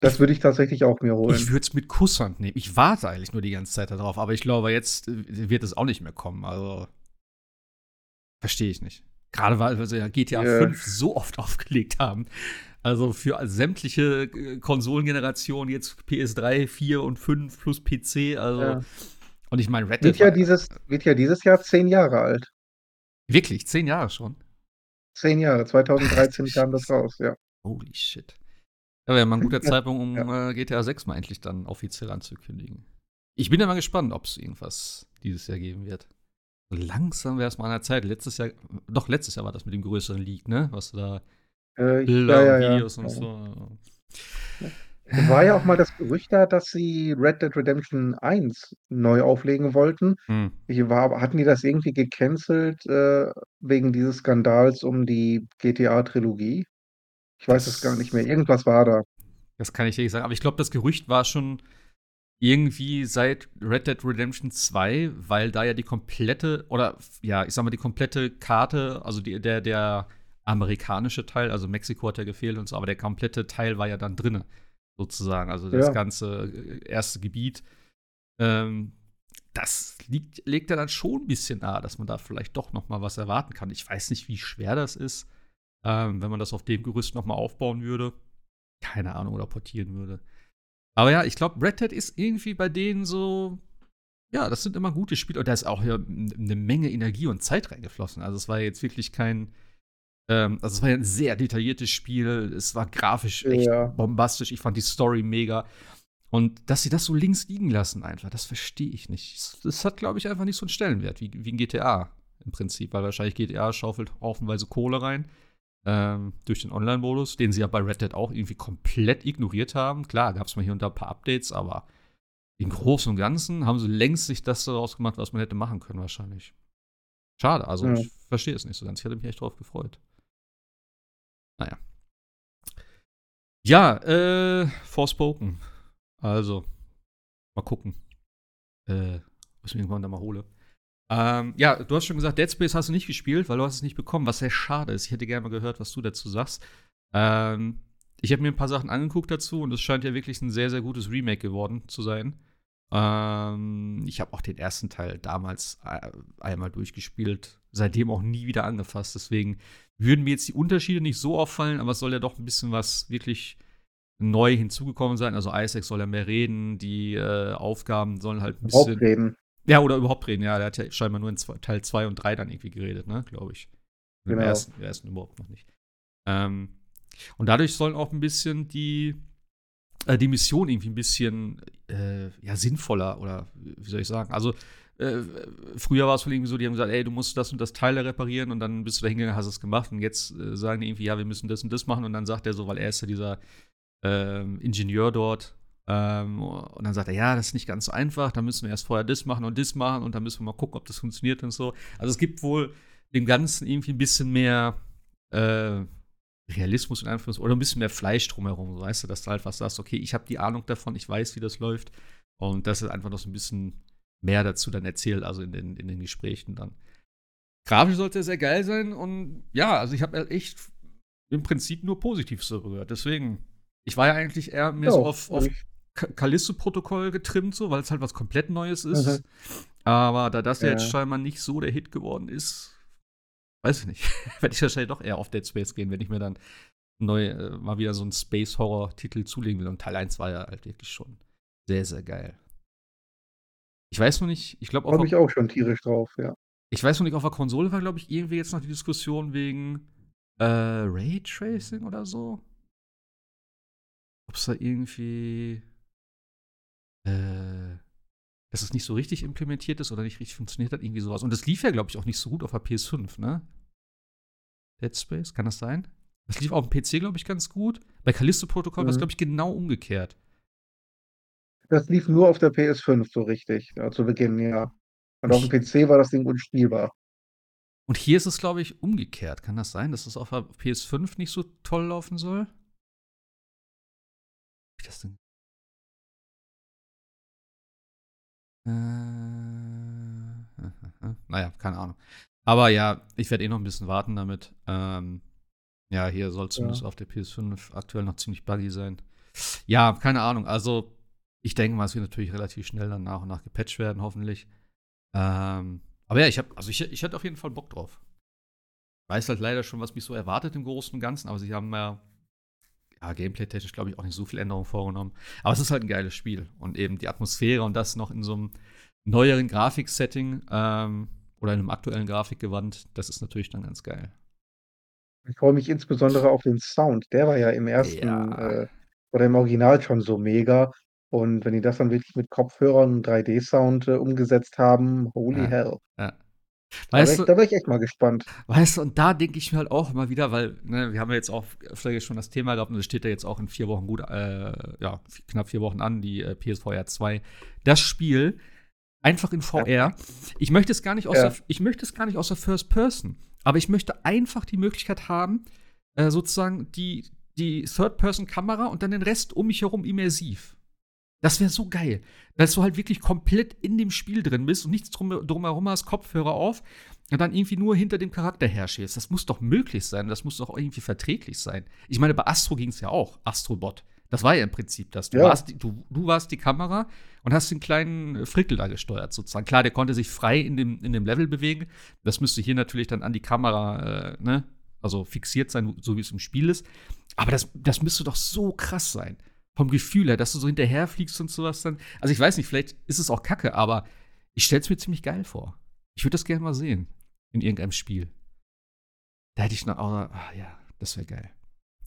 das
Ich
würde ich tatsächlich auch mir
Ich
holen.
würde es mit Kusshand nehmen. Ich warte eigentlich nur die ganze Zeit da drauf, aber ich glaube, jetzt, äh, wird es auch nicht mehr kommen, also verstehe ich nicht. Grade weil wir so ja GTA
Ja.
5 so oft (laughs) aufgelegt haben. Also, für sämtliche, äh, Konsolengenerationen jetzt PS3, 4 und 5 plus PC, also
Ja.
und ich meine, Red
Wird
Dead
ja
war
dieses wird ja dieses Jahr 10 Jahre alt.
Wirklich, 10 Jahre schon?
10 Jahre,
Ach
2013
du
kam das raus, ja.
Holy shit. Ja, wäre mal 'n guter (laughs)
Ja,
Zeitpunkt, um,
ja.
äh, GTA 6 mal endlich dann offiziell anzukündigen. Ich bin ja mal gespannt, ob's irgendwas dieses Jahr geben wird. Langsam wäre es mal an der Zeit. Letztes Jahr doch, letztes Jahr war das mit dem größeren Leak, ne? Was da
Äh,
Bilder
ja,
und
ja, ja,
Videos und so.
War ja auch mal das Gerücht da, dass sie Red Dead Redemption 1 neu auflegen wollten. Ich war hatten die das irgendwie gecancelt, äh, wegen dieses Skandals um die GTA-Trilogie? Ich weiß es gar nicht mehr. Irgendwas war da.
das kann ich dir nicht sagen, aber ich glaube, das Gerücht war schon irgendwie seit Red Dead Redemption 2, weil da ja die komplette oder ja, ich sage mal, die komplette Karte, also die der der amerikanische Teil, also Mexiko hat ja gefehlt und so, aber der komplette Teil war ja dann drinne, sozusagen. Also, das
Ja.
ganze, äh, 1. Gebiet. Ähm, das liegt legt ja dann schon 'n bisschen nahe, dass man da vielleicht doch noch mal was erwarten kann. Ich weiß nicht, wie schwer das ist, ähm, wenn man das auf dem Gerüst noch mal aufbauen würde. Keine Ahnung, oder portieren würde. Aber ja, ich glaube, Red Dead ist irgendwie bei denen so ja, das sind immer gute Spiele und da ist auch ja 'n 'ne Menge Energie und Zeit reingeflossen. Also, es war jetzt wirklich kein ähm, also, es war ja 'n sehr detailliertes Spiel. Es war grafisch echt
Ja.
bombastisch. Ich fand die Story mega. Und dass sie das so links liegen lassen einfach, das verstehe ich nicht. Es es hat, glaube ich, einfach nicht so 'n Stellenwert wie wie 'n GTA im Prinzip, weil wahrscheinlich GTA schaufelt haufenweise Kohle rein, ähm, durch den Online-Modus, den sie ja bei Red Dead auch irgendwie komplett ignoriert haben. Klar, gab's mal hier und da 'n paar Updates, aber im Großen und Ganzen haben sie längst sich das daraus gemacht, was man hätte machen können wahrscheinlich. Schade, also,
Ja.
ich verstehe es nicht so ganz. Ich hatte mich echt drauf gefreut. Na ja. Äh, Forspoken. Also, mal gucken, äh, ob ich mir irgendwann da mal hole. Ähm, ja, du hast schon gesagt, Dead Space hast du nicht gespielt, weil du hast es nicht bekommen, was sehr schade ist. Ich hätte gerne mal gehört, was du dazu sagst. Ähm, ich habe mir 'n paar Sachen angeguckt dazu und es scheint ja wirklich 'n sehr, sehr gutes Remake geworden zu sein. Ähm, ich habe auch den 1. Teil damals ei einmal durchgespielt, seitdem auch nie wieder angefasst. Deswegen würden mir jetzt die Unterschiede nicht so auffallen, aber es soll ja doch 'n bisschen was wirklich neu hinzugekommen sein. Also, Isaac soll ja mehr reden, die, äh, Aufgaben sollen halt 'n
Überhaupt
bisschen
reden.
ja, oder überhaupt reden, ja. Der hat ja scheinbar nur in zwei Teil 2 und 3 dann irgendwie geredet, ne, glaube ich. Im
Genau.
1. im 1. überhaupt noch nicht. Ähm, und dadurch sollen auch 'n bisschen die äh, die Mission irgendwie 'n bisschen, äh, ja, sinnvoller oder wie soll ich sagen? Also, äh, früher war es wohl irgendwie so, die haben gesagt: „Ey, du musst das und das Teil reparieren“ und dann bist du da hingegangen, hast es gemacht und jetzt, äh, sagen die irgendwie: „Ja, wir müssen das und das machen“ und dann sagt er so, weil er ist ja dieser, ähm, Ingenieur dort, Ähm, und dann sagt er, ja, das ist nicht ganz so einfach, da müssen wir erst vorher das machen und das machen und dann müssen wir mal gucken, ob das funktioniert und so. Also es gibt wohl dem Ganzen irgendwie ein bisschen mehr äh, Realismus in Anführungszeichen oder ein bisschen mehr Fleisch drumherum, so, weißt du, dass du halt was sagst, okay, ich habe die Ahnung davon, ich weiß, wie das läuft und das ist einfach noch so ein bisschen mehr dazu dann erzählt, also in den, in den Gesprächen dann. Grafisch sollte sehr geil sein und ja, also ich habe echt im Prinzip nur Positives darüber gehört. Deswegen, ich war ja eigentlich eher mehr so auf, auf Callisto-Protokoll getrimmt, so, weil es halt was komplett Neues ist. Mhm. Aber da das ja. jetzt scheinbar nicht so der Hit geworden ist, weiß ich nicht, (laughs) werde ich wahrscheinlich doch eher auf Dead Space gehen, wenn ich mir dann neu äh, mal wieder so einen Space-Horror-Titel zulegen will. Und Teil 1 war ja halt wirklich schon sehr, sehr geil. Ich weiß noch nicht, ich glaube
auch. Habe ich auch schon tierisch drauf, ja.
Ich weiß noch nicht, auf der Konsole war, glaube ich, irgendwie jetzt noch die Diskussion wegen äh, Raytracing oder so. Ob es da irgendwie. Äh, dass es nicht so richtig implementiert ist oder nicht richtig funktioniert hat, irgendwie sowas. Und das lief ja, glaube ich, auch nicht so gut auf der PS5, ne? Dead Space, kann das sein? Das lief auf dem PC, glaube ich, ganz gut. Bei Callisto-Protokoll mhm. war es, glaube ich, genau umgekehrt.
Das lief nur auf der PS5 so richtig, ja, zu Beginn, ja. Und auf dem PC war das Ding unspielbar.
Und hier ist es, glaube ich, umgekehrt. Kann das sein, dass es auf der PS5 nicht so toll laufen soll? Wie das denn? Äh, (laughs) naja, keine Ahnung. Aber ja, ich werde eh noch ein bisschen warten damit. Ähm, ja, hier soll zumindest ja. auf der PS5 aktuell noch ziemlich buggy sein. Ja, keine Ahnung. Also, ich denke mal, es wird natürlich relativ schnell dann nach und nach gepatcht werden, hoffentlich. Ähm, aber ja, ich habe, also ich, ich hatte auf jeden Fall Bock drauf. Weiß halt leider schon, was mich so erwartet im Großen und Ganzen, aber sie haben ja, ja gameplay-technisch, glaube ich, auch nicht so viel Änderungen vorgenommen. Aber es ist halt ein geiles Spiel. Und eben die Atmosphäre und das noch in so einem neueren Grafiksetting ähm, oder in einem aktuellen Grafikgewand, das ist natürlich dann ganz geil.
Ich freue mich insbesondere auf den Sound. Der war ja im ersten ja. Äh, oder im Original schon so mega. Und wenn die das dann wirklich mit Kopfhörern und 3D-Sound, äh, umgesetzt haben, holy
Ja,
hell.
ja.
Da wäre ich ich echt mal gespannt.
weißt du, und da denke ich mir halt auch immer wieder, weil, ne, wir haben ja jetzt auch öfter schon das Thema gehabt und es steht ja jetzt auch in vier Wochen gut, äh, ja, knapp vier Wochen an, die äh, PSVR 2. Das Spiel einfach in VR. Ich möchte es gar nicht aus Ja. der, ich möchte es gar nicht aus der First Person, aber ich möchte einfach die Möglichkeit haben, äh, sozusagen die, die Third-Person-Kamera und dann den Rest um mich herum immersiv. Das wäre so geil, dass du halt wirklich komplett in dem Spiel drin bist und nichts drum, drumherum hast, Kopfhörer auf und dann irgendwie nur hinter dem Charakter herstehst. Das muss doch möglich sein, das muss doch irgendwie verträglich sein. Ich meine, bei Astro ging es ja auch, Astrobot. Das war ja im Prinzip das. Du, ja. warst, die, du, du warst die Kamera und hast den kleinen Frickel da gesteuert, sozusagen. Klar, der konnte sich frei in dem, in dem Level bewegen. Das müsste hier natürlich dann an die Kamera, äh, ne, also fixiert sein, so wie es im Spiel ist. Aber das, das müsste doch so krass sein vom Gefühl her, dass du so hinterherfliegst und sowas dann. Also ich weiß nicht, vielleicht ist es auch kacke, aber ich stelle es mir ziemlich geil vor. Ich würde das gerne mal sehen in irgendeinem Spiel. Da hätte ich noch, oh, ja, das wäre geil.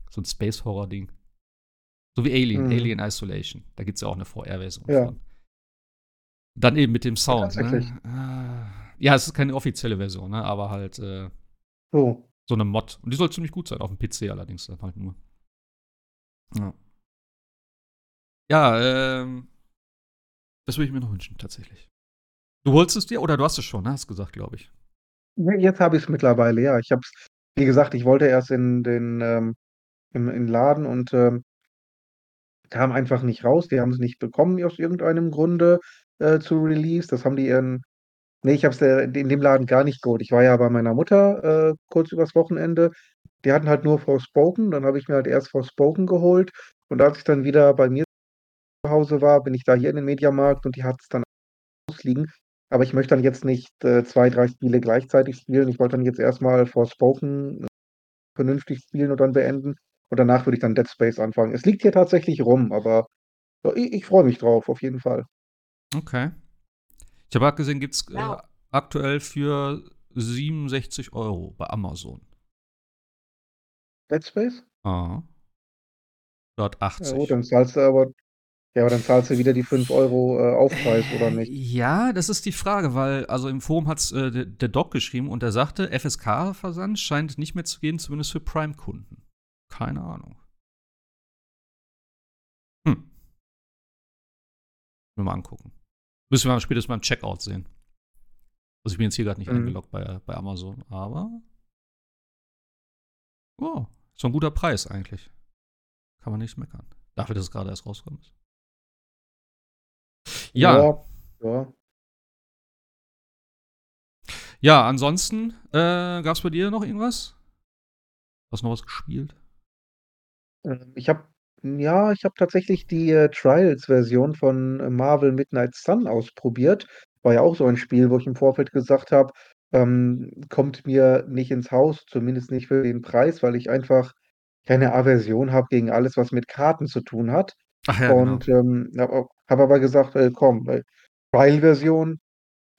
So ein Space-Horror-Ding. So wie Alien, mhm. Alien Isolation. Da gibt es ja auch eine VR-Version ja. von. Dann eben mit dem Sound. Ja, ne? Ah. ja, es ist keine offizielle Version, ne? aber halt äh, oh. so eine Mod. Und die soll ziemlich gut sein, auf dem PC allerdings dann halt nur. Ja. Ja, ähm, das würde ich mir noch wünschen, tatsächlich. Du holst es dir oder du hast es schon, ne? hast gesagt, glaube ich.
Jetzt habe ich es mittlerweile, ja. Ich habe es, wie gesagt, ich wollte erst in den ähm, im, in Laden und ähm, kam einfach nicht raus. Die haben es nicht bekommen aus irgendeinem Grunde äh, zu Release. Das haben die ihren. Nee, ich habe es äh, in dem Laden gar nicht geholt. Ich war ja bei meiner Mutter äh, kurz übers Wochenende. Die hatten halt nur Forspoken. Dann habe ich mir halt erst Forspoken geholt. Und als ich dann wieder bei mir Hause war, bin ich da hier in den Mediamarkt und die hat es dann ausliegen. Aber ich möchte dann jetzt nicht äh, zwei, drei Spiele gleichzeitig spielen. Ich wollte dann jetzt erstmal Forspoken vernünftig spielen und dann beenden. Und danach würde ich dann Dead Space anfangen. Es liegt hier tatsächlich rum, aber ja, ich, ich freue mich drauf, auf jeden Fall.
Okay. Ich habe gesehen, gibt es äh, aktuell für 67 Euro bei Amazon.
Dead Space?
Ah. Dort 80.
Ja, gut, dann zahlst du aber ja, aber dann zahlst du wieder die 5 Euro äh, Aufpreis, oder
äh,
nicht?
Ja, das ist die Frage, weil, also im Forum hat es äh, der Doc geschrieben und er sagte, FSK-Versand scheint nicht mehr zu gehen, zumindest für Prime-Kunden. Keine Ahnung. Hm. Mir mal angucken. Müssen wir spätestens beim Checkout sehen. Also ich bin jetzt hier gerade nicht mhm. eingeloggt bei, bei Amazon, aber oh, so ein guter Preis eigentlich. Kann man nicht meckern. Dafür, dass es gerade erst rauskommt. Ja. Ja. Ja, ja ansonsten äh, gab es bei dir noch irgendwas? Hast du noch was gespielt?
Ähm, ich habe ja, ich habe tatsächlich die, äh, Trials-Version von, Marvel Midnight Sun ausprobiert. War ja auch so ein Spiel, wo ich im Vorfeld gesagt habe, ähm, kommt mir nicht ins Haus, zumindest nicht für den Preis, weil ich einfach keine Aversion habe gegen alles, was mit Karten zu tun hat.
Ach ja,
genau. Und, ähm, habe habe aber gesagt: „Äh, komm, äh, Trial-Version,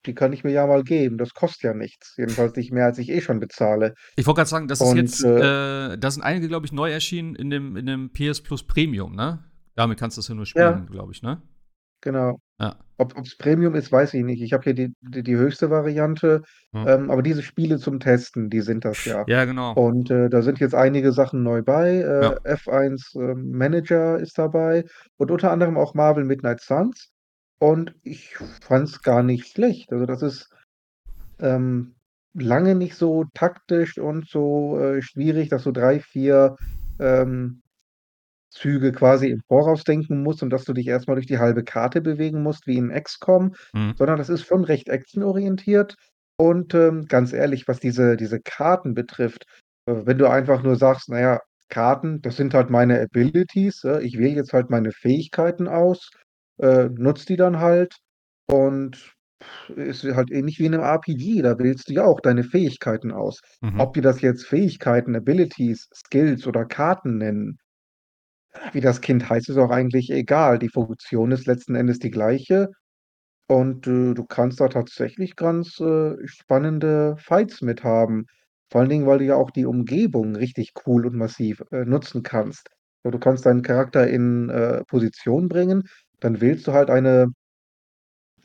die kann ich mir ja mal geben. Das kostet ja nichts. Jedenfalls nicht mehr, als ich eh schon bezahle.“
Ich wollte gerade sagen, das ist jetzt, äh äh, da sind einige, glaube ich, neu erschienen in dem in dem PS Plus Premium, ne? Damit kannst du das ja nur
Ja.
spielen, glaube ich, ne?
Genau.
Ja.
Ob es Premium ist, weiß ich nicht. Ich habe hier die die die höchste Variante,
Ja.
ähm, aber diese Spiele zum Testen, die sind das ja.
Ja, genau.
Und, äh, da sind jetzt einige Sachen neu bei.
Ja.
Äh, F1, ähm, Manager ist dabei und unter anderem auch Marvel Midnight Suns. Und ich fand es gar nicht schlecht. Also, das ist, ähm, lange nicht so taktisch und so, äh, schwierig, dass du 3, 4, ähm Züge quasi im Voraus denken musst und dass du dich erst mal durch die halbe Karte bewegen musst wie in XCOM,
Mhm.
sondern das ist schon recht actionorientiert. Und, ähm, ganz ehrlich, was diese diese Karten betrifft, äh, wenn du einfach nur sagst: „Na ja, Karten, das sind halt meine Abilities, äh, ich wähle jetzt halt meine Fähigkeiten aus, äh, nutze die dann halt und ist halt ähnlich wie in 'nem RPG, da wählst du ja auch deine Fähigkeiten aus.
Mhm.
Ob die das jetzt Fähigkeiten, Abilities, Skills oder Karten nennen wie das Kind heißt, ist auch eigentlich egal. Die Funktion ist letzten Endes die gleiche und, äh, du kannst da tatsächlich ganz, äh, spannende Fights mit haben. Vor allen Dingen, weil du ja auch die Umgebung richtig cool und massiv, äh, nutzen kannst. Ja, du kannst deinen Charakter in, äh, Position bringen, dann wählst du halt eine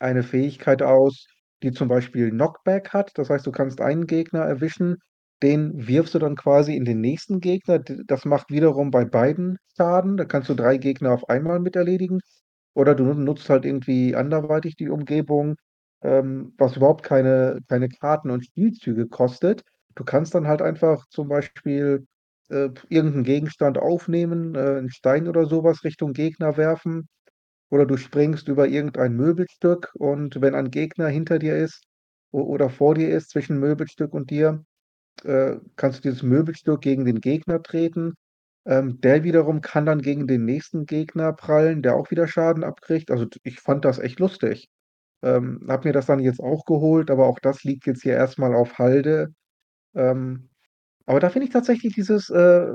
eine Fähigkeit aus, die zum Beispiel Knockback hat. Das heißt, du kannst einen Gegner erwischen, den wirfst du dann quasi in den nächsten Gegner. Das macht wiederum bei beiden Schaden. Da kannst du 3 Gegner auf einmal mit erledigen. Oder du nutzt halt irgendwie anderweitig die Umgebung, ähm, was überhaupt keine keine Karten und Spielzüge kostet. Du kannst dann halt einfach zum Beispiel, äh, irgend Gegenstand aufnehmen, äh, 'n Stein oder so was Richtung Gegner werfen oder du springst über irgendein Möbelstück und wenn ein Gegner hinter dir ist oder vor dir ist, zwischen Möbelstück und dir, äh, kannst du dieses Möbelstück gegen den Gegner treten. Ähm, der wiederum kann dann gegen den nächsten Gegner prallen, der auch wieder Schaden abkriegt. Also, ich fand das echt lustig. Ähm, habe mir das dann jetzt auch geholt, aber auch das liegt jetzt hier erst mal auf Halde. Ähm, aber da finde ich tatsächlich dieses, äh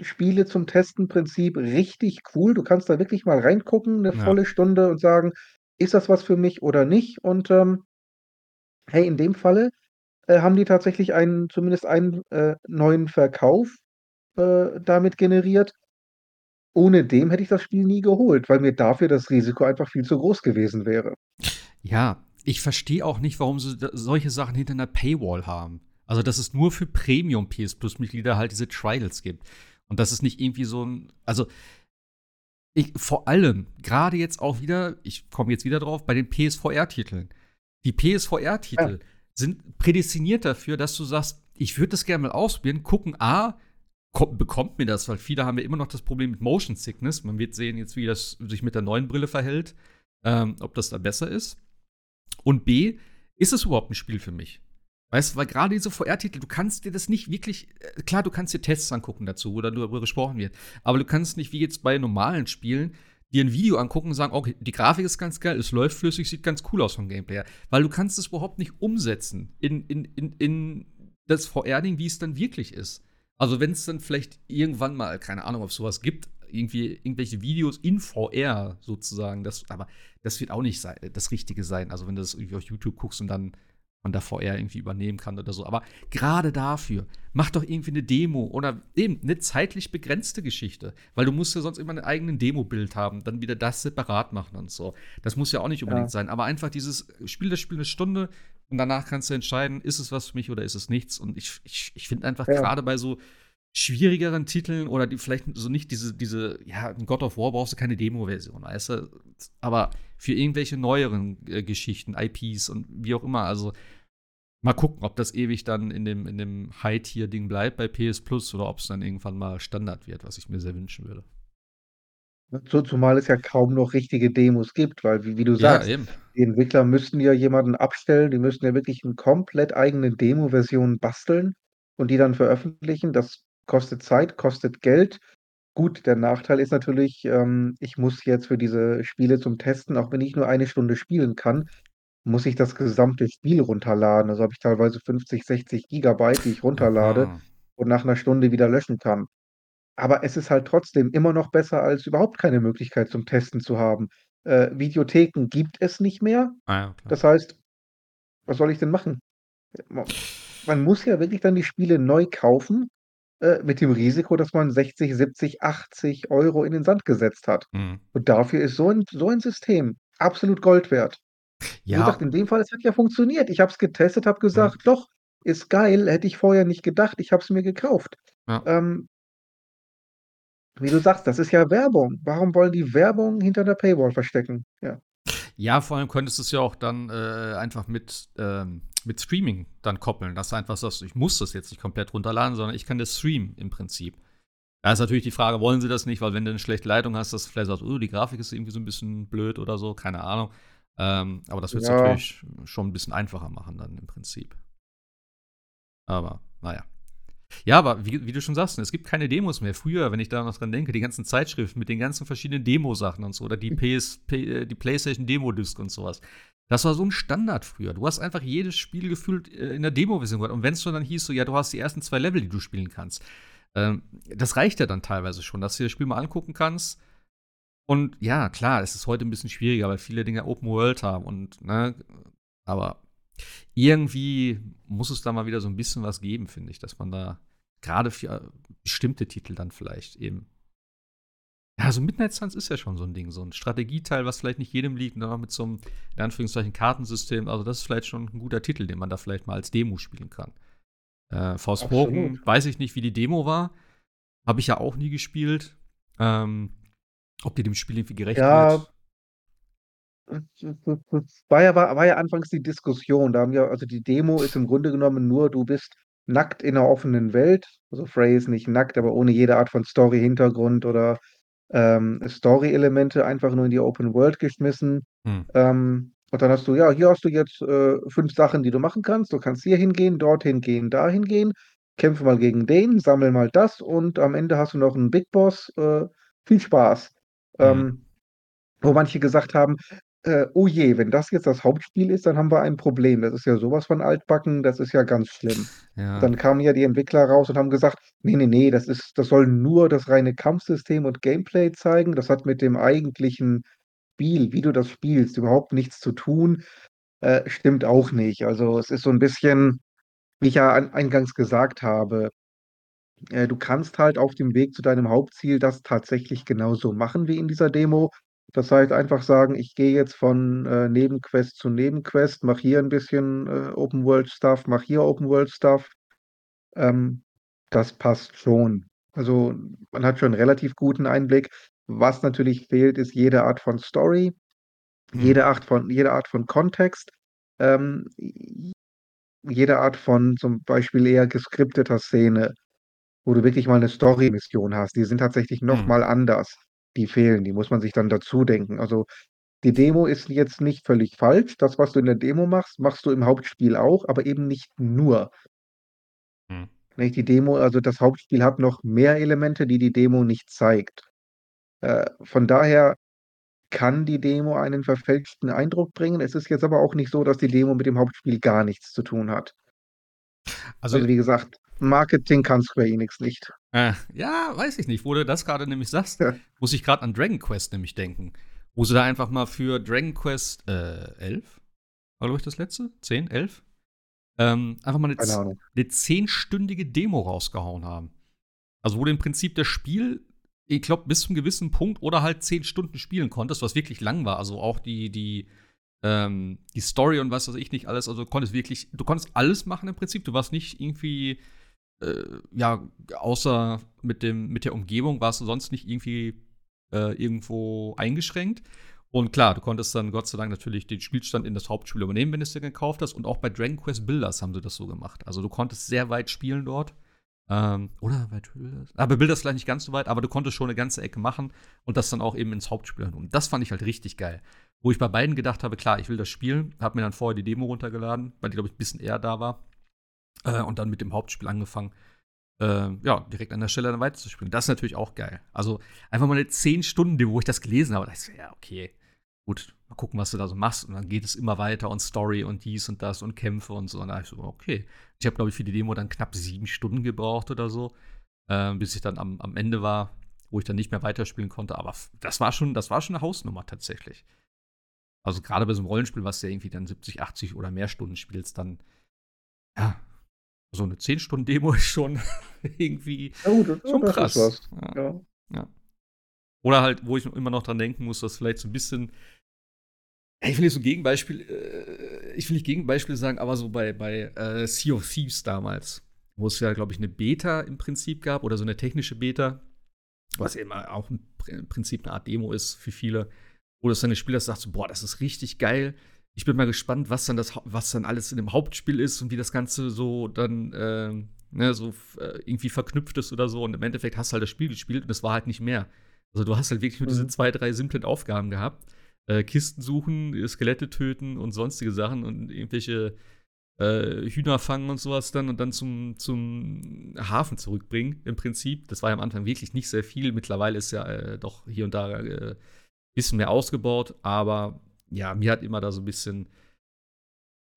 Spiele zum Testen-Prinzip richtig cool. Du kannst da wirklich mal reingucken, 'ne
Ja.
volle Stunde und sagen: „Ist das was für mich oder nicht?“ Und, ähm hey, in dem Falle, äh, haben die tatsächlich einen zumindest einen, äh, neuen Verkauf, äh, damit generiert. Ohne dem hätte ich das Spiel nie geholt, weil mir dafür das Risiko einfach viel zu groß gewesen wäre.
Ja, ich verstehe auch nicht, warum sie solche Sachen hinter 'ner Paywall haben. Also, dass es nur für Premium PS Plus Mitglieder halt diese Trials gibt. Und das ist nicht irgendwie so 'n also ich vor allem, grade jetzt auch wieder ich komme jetzt wieder drauf, bei den PSVR-Titeln. Die PSVR-Titel
Ja.
Sind prädestiniert dafür, dass du sagst: „Ich würde das gerne mal ausprobieren, gucken, A, kommt bekommt mir das?“ Weil viele haben ja immer noch das Problem mit Motion Sickness. Man wird sehen jetzt, wie das sich mit der neuen Brille verhält, ähm, ob das da besser ist. Und B, ist es überhaupt 'n Spiel für mich? Weißt du, weil grade diese VR-Titel, du kannst dir das nicht wirklich äh, klar, du kannst dir Tests angucken dazu, wo darüber gesprochen wird. Aber du kannst nicht wie jetzt bei normalen Spielen dir 'n Video angucken und sagen: „Okay, die Grafik ist ganz geil, es läuft flüssig, sieht ganz cool aus vom Gameplay her.“ Weil du kannst es überhaupt nicht umsetzen in in in in das VR-Ding, wie es dann wirklich ist. Also, wenn's dann vielleicht irgendwann mal keine Ahnung, ob's so was gibt, irgendwie irgendwelche Videos in VR sozusagen, das aber das wird auch nicht sei das Richtige sein. Also, wenn du das irgendwie auf YouTube guckst und dann man da VR irgendwie übernehmen kann oder so. Aber grade dafür, mach doch irgendwie 'ne Demo oder eben 'ne zeitlich begrenzte Geschichte, weil du musst ja sonst immer 'nen eigenen Demobild haben, dann wieder das separat machen und so. Das muss ja auch nicht unbedingt
Ja.
sein, aber einfach dieses spiel das Spiel 'ne Stunde und danach kannst du entscheiden, ist es was für mich oder ist es nichts? Und ich ich ich finde einfach
Ja.
grade bei so schwierigeren Titeln oder die vielleicht so nicht diese, diese, ja, in God of War brauchst du keine Demo-Version, weißt du? Aber für irgendwelche neueren äh, Geschichten, IPs und wie auch immer, also mal gucken, ob das ewig dann in dem, in dem High-Tier-Ding bleibt bei PS Plus oder ob es dann irgendwann mal Standard wird, was ich mir sehr wünschen würde.
So, zumal es ja kaum noch richtige Demos gibt, weil, wie, wie du
Ja,
sagst,
eben.
die Entwickler müssten ja jemanden abstellen, die müssten ja wirklich eine komplett eigene Demo-Version basteln und die dann veröffentlichen. Das kostet Zeit, kostet Geld. Gut, der Nachteil ist natürlich, ähm, ich muss jetzt für diese Spiele zum Testen, auch wenn ich nur eine Stunde spielen kann, muss ich das gesamte Spiel runterladen. Also habe ich teilweise 50, 60 Gigabyte, die ich runterlade
Aha.
und nach einer Stunde wieder löschen kann. Aber es ist halt trotzdem immer noch besser, als überhaupt keine Möglichkeit zum Testen zu haben. Äh, Videotheken gibt es nicht mehr.
Ah, ja, klar.
Das heißt, was soll ich denn machen? Ma man muss ja wirklich dann die Spiele neu kaufen, äh, mit dem Risiko, dass man 60, 70, 80 Euro in den Sand gesetzt hat.
Mhm.
Und dafür ist so ein so 'n System absolut Gold wert. Wie gesagt,
Ja,
in dem Fall, es hat ja funktioniert. Ich habe es getestet, habe
mhm.
gesagt: „Doch, ist geil, hätte ich vorher nicht gedacht. Ich habe es mir gekauft.“
ja.
Ähm, wie du sagst, das ist ja Werbung. Warum wollen die Werbung hinter der Paywall verstecken? Ja.
Ja, vor allem könntest du es ja auch dann äh, einfach mit, ähm, mit Streaming dann koppeln, dass du einfach sagst, ich muss das jetzt nicht komplett runterladen, sondern ich kann das streamen im Prinzip. Da ist natürlich die Frage, wollen sie das nicht, weil wenn du eine schlechte Leitung hast, dass du vielleicht sagst, oh, die Grafik ist irgendwie so ein bisschen blöd oder so, keine Ahnung. Ähm, aber das wird es
Ja,
natürlich schon ein bisschen einfacher machen dann im Prinzip. Aber, naja. Ja, aber wie, wie du schon sagst, es gibt keine Demos mehr. Früher, wenn ich da noch dran denke, die ganzen Zeitschriften mit den ganzen verschiedenen Demo-Sachen und so, oder die, PS, P, äh, die PlayStation Demo-Disc und sowas. Das war so ein Standard früher. Du hast einfach jedes Spiel gefühlt äh, in der Demo-Version gehabt. Und wenn es schon dann hieß, so, ja, du hast die ersten zwei Level, die du spielen kannst. Ähm, das reicht ja dann teilweise schon, dass du dir das Spiel mal angucken kannst. Und ja, klar, es ist heute ein bisschen schwieriger, weil viele Dinge Open World haben und, ne, aber irgendwie muss es da mal wieder so ein bisschen was geben, finde ich, dass man da gerade für äh, bestimmte Titel dann vielleicht eben ja, so Midnight Suns ist ja schon so ein Ding, so ein Strategieteil, was vielleicht nicht jedem liegt und dann noch mit so einem, in Anführungszeichen, Kartensystem. Also, das ist vielleicht schon ein guter Titel, den man da vielleicht mal als Demo spielen kann. Äh. Forspoken, weiß ich nicht, wie die Demo war. Habe ich ja auch nie gespielt. Ähm, ob die dem Spiel irgendwie gerecht
Ja,
wird.
War ja, war, war ja anfangs die Diskussion. Da haben ja, also die Demo ist im Grunde genommen nur, du bist nackt in einer offenen Welt. Also Frey ist nicht nackt, aber ohne jede Art von Story-Hintergrund oder ähm, Story-Elemente einfach nur in die Open World geschmissen.
Hm.
Ähm, und dann hast du, ja, hier hast du jetzt äh, fünf Sachen, die du machen kannst. Du kannst hier hingehen, dorthin gehen, dahin gehen. Kämpfe mal gegen den, sammel mal das und am Ende hast du noch einen Big Boss. Äh, viel Spaß.
Hm.
Ähm, wo manche gesagt haben, äh, oh je, wenn das jetzt das Hauptspiel ist, dann haben wir ein Problem. Das ist ja sowas von altbacken, das ist ja ganz schlimm.
Ja.
dann kamen ja die Entwickler raus und haben gesagt, nee, nee, nee, das ist, das soll nur das reine Kampfsystem und Gameplay zeigen. Das hat mit dem eigentlichen Spiel, wie du das spielst, überhaupt nichts zu tun. Äh, stimmt auch nicht. Also es ist so ein bisschen, wie ich ja an, eingangs gesagt habe, äh, du kannst halt auf dem Weg zu deinem Hauptziel das tatsächlich genauso machen wie in dieser Demo. Das heißt, einfach sagen, ich gehe jetzt von äh, Nebenquest zu Nebenquest, mache hier ein bisschen äh, Open World Stuff, mache hier Open World Stuff. Ähm, das passt schon. Also man hat schon 'n relativ guten Einblick. Was natürlich fehlt, ist jede Art von Story,
Hm.
jede Art von jede Art von Kontext, ähm, jede Art von zum Beispiel eher geskripteter Szene. Wo du wirklich mal 'ne Story-Mission hast. Die sind tatsächlich noch
Hm.
mal anders. Die fehlen, die muss man sich dann dazu denken. Also, die Demo ist jetzt nicht völlig falsch. Das, was du in der Demo machst, machst du im Hauptspiel auch, aber eben nicht nur.
Hm.
Nicht? Die Demo also, das Hauptspiel hat noch mehr Elemente, die die Demo nicht zeigt. Äh, von daher kann die Demo einen verfälschten Eindruck bringen. Es ist jetzt aber auch nicht so, dass die Demo mit dem Hauptspiel gar nichts zu tun hat.
Also,
Also, wie gesagt, Marketing kann Square Enix nicht.
Äh, ja, weiß ich nicht. Wo du das gerade nämlich sagst,
Ja.
muss ich gerade an Dragon Quest nämlich denken. Wo sie da einfach mal für Dragon Quest äh, 11? War, glaube ich, das letzte? 10, 11? Ähm, einfach mal eine, eine zehnstündige Demo rausgehauen haben. Also, wo du im Prinzip das Spiel, ich glaube, bis zu einem gewissen Punkt oder halt zehn Stunden spielen konntest, was wirklich lang war. Also auch die, die, ähm, die Story und was weiß ich nicht alles. Also du konntest wirklich, du konntest alles machen im Prinzip. Du warst nicht irgendwie äh, ja, außer mit, dem, mit der Umgebung warst du sonst nicht irgendwie äh, irgendwo eingeschränkt. Und klar, du konntest dann Gott sei Dank natürlich den Spielstand in das Hauptspiel übernehmen, wenn du es dir gekauft hast. Und auch bei Dragon Quest Builders haben sie das so gemacht. Also du konntest sehr weit spielen dort. Ähm, oder bei Builders? Aber Builders vielleicht nicht ganz so weit, aber du konntest schon eine ganze Ecke machen und das dann auch eben ins Hauptspiel Und das fand ich halt richtig geil. Wo ich bei beiden gedacht habe, klar, ich will das spielen, habe mir dann vorher die Demo runtergeladen, weil die, glaube ich, ein bisschen eher da war. Äh, und dann mit dem Hauptspiel angefangen. Äh, ja, direkt an der Stelle dann weiterzuspielen. Das ist natürlich auch geil. Also einfach mal eine 10-Stunden-Demo, wo ich das gelesen habe. Da ist ja, okay, gut, mal gucken, was du da so machst. Und dann geht es immer weiter und Story und dies und das und Kämpfe und so. Und da ich so, okay. Ich habe, glaube ich, für die Demo dann knapp sieben Stunden gebraucht oder so, äh, bis ich dann am, am Ende war, wo ich dann nicht mehr weiterspielen konnte. Aber das war schon, das war schon eine Hausnummer tatsächlich. Also gerade bei so einem Rollenspiel, was du ja irgendwie dann 70, 80 oder mehr Stunden spielst, dann, ja, so eine 10-Stunden-Demo (laughs) ist schon irgendwie
ja, gut,
schon krass.
Ja. Ja.
ja. Oder halt, wo ich immer noch dran denken muss, dass vielleicht so ein bisschen ich will nicht so Gegenbeispiel, äh, ich will nicht Gegenbeispiel sagen, aber so bei, bei äh, Sea of Thieves damals, wo es ja, glaube ich, eine Beta im Prinzip gab oder so eine technische Beta, was ja immer auch im Prinzip eine Art Demo ist für viele, wo das dann das Spieler sagt, so, boah, das ist richtig geil. Ich bin mal gespannt, was dann das, was dann alles in dem Hauptspiel ist und wie das Ganze so dann äh, ne, so äh, irgendwie verknüpft ist oder so. Und im Endeffekt hast du halt das Spiel gespielt und es war halt nicht mehr. Also du hast halt wirklich nur mhm. diese zwei, drei simplen Aufgaben gehabt äh, Kisten suchen, Skelette töten und sonstige Sachen und irgendwelche äh, Hühner fangen und sowas dann und dann zum, zum Hafen zurückbringen, im Prinzip. Das war ja am Anfang wirklich nicht sehr viel. Mittlerweile ist ja äh, doch hier und da ein äh, bisschen mehr ausgebaut, aber ja, mir hat immer da so ein bisschen,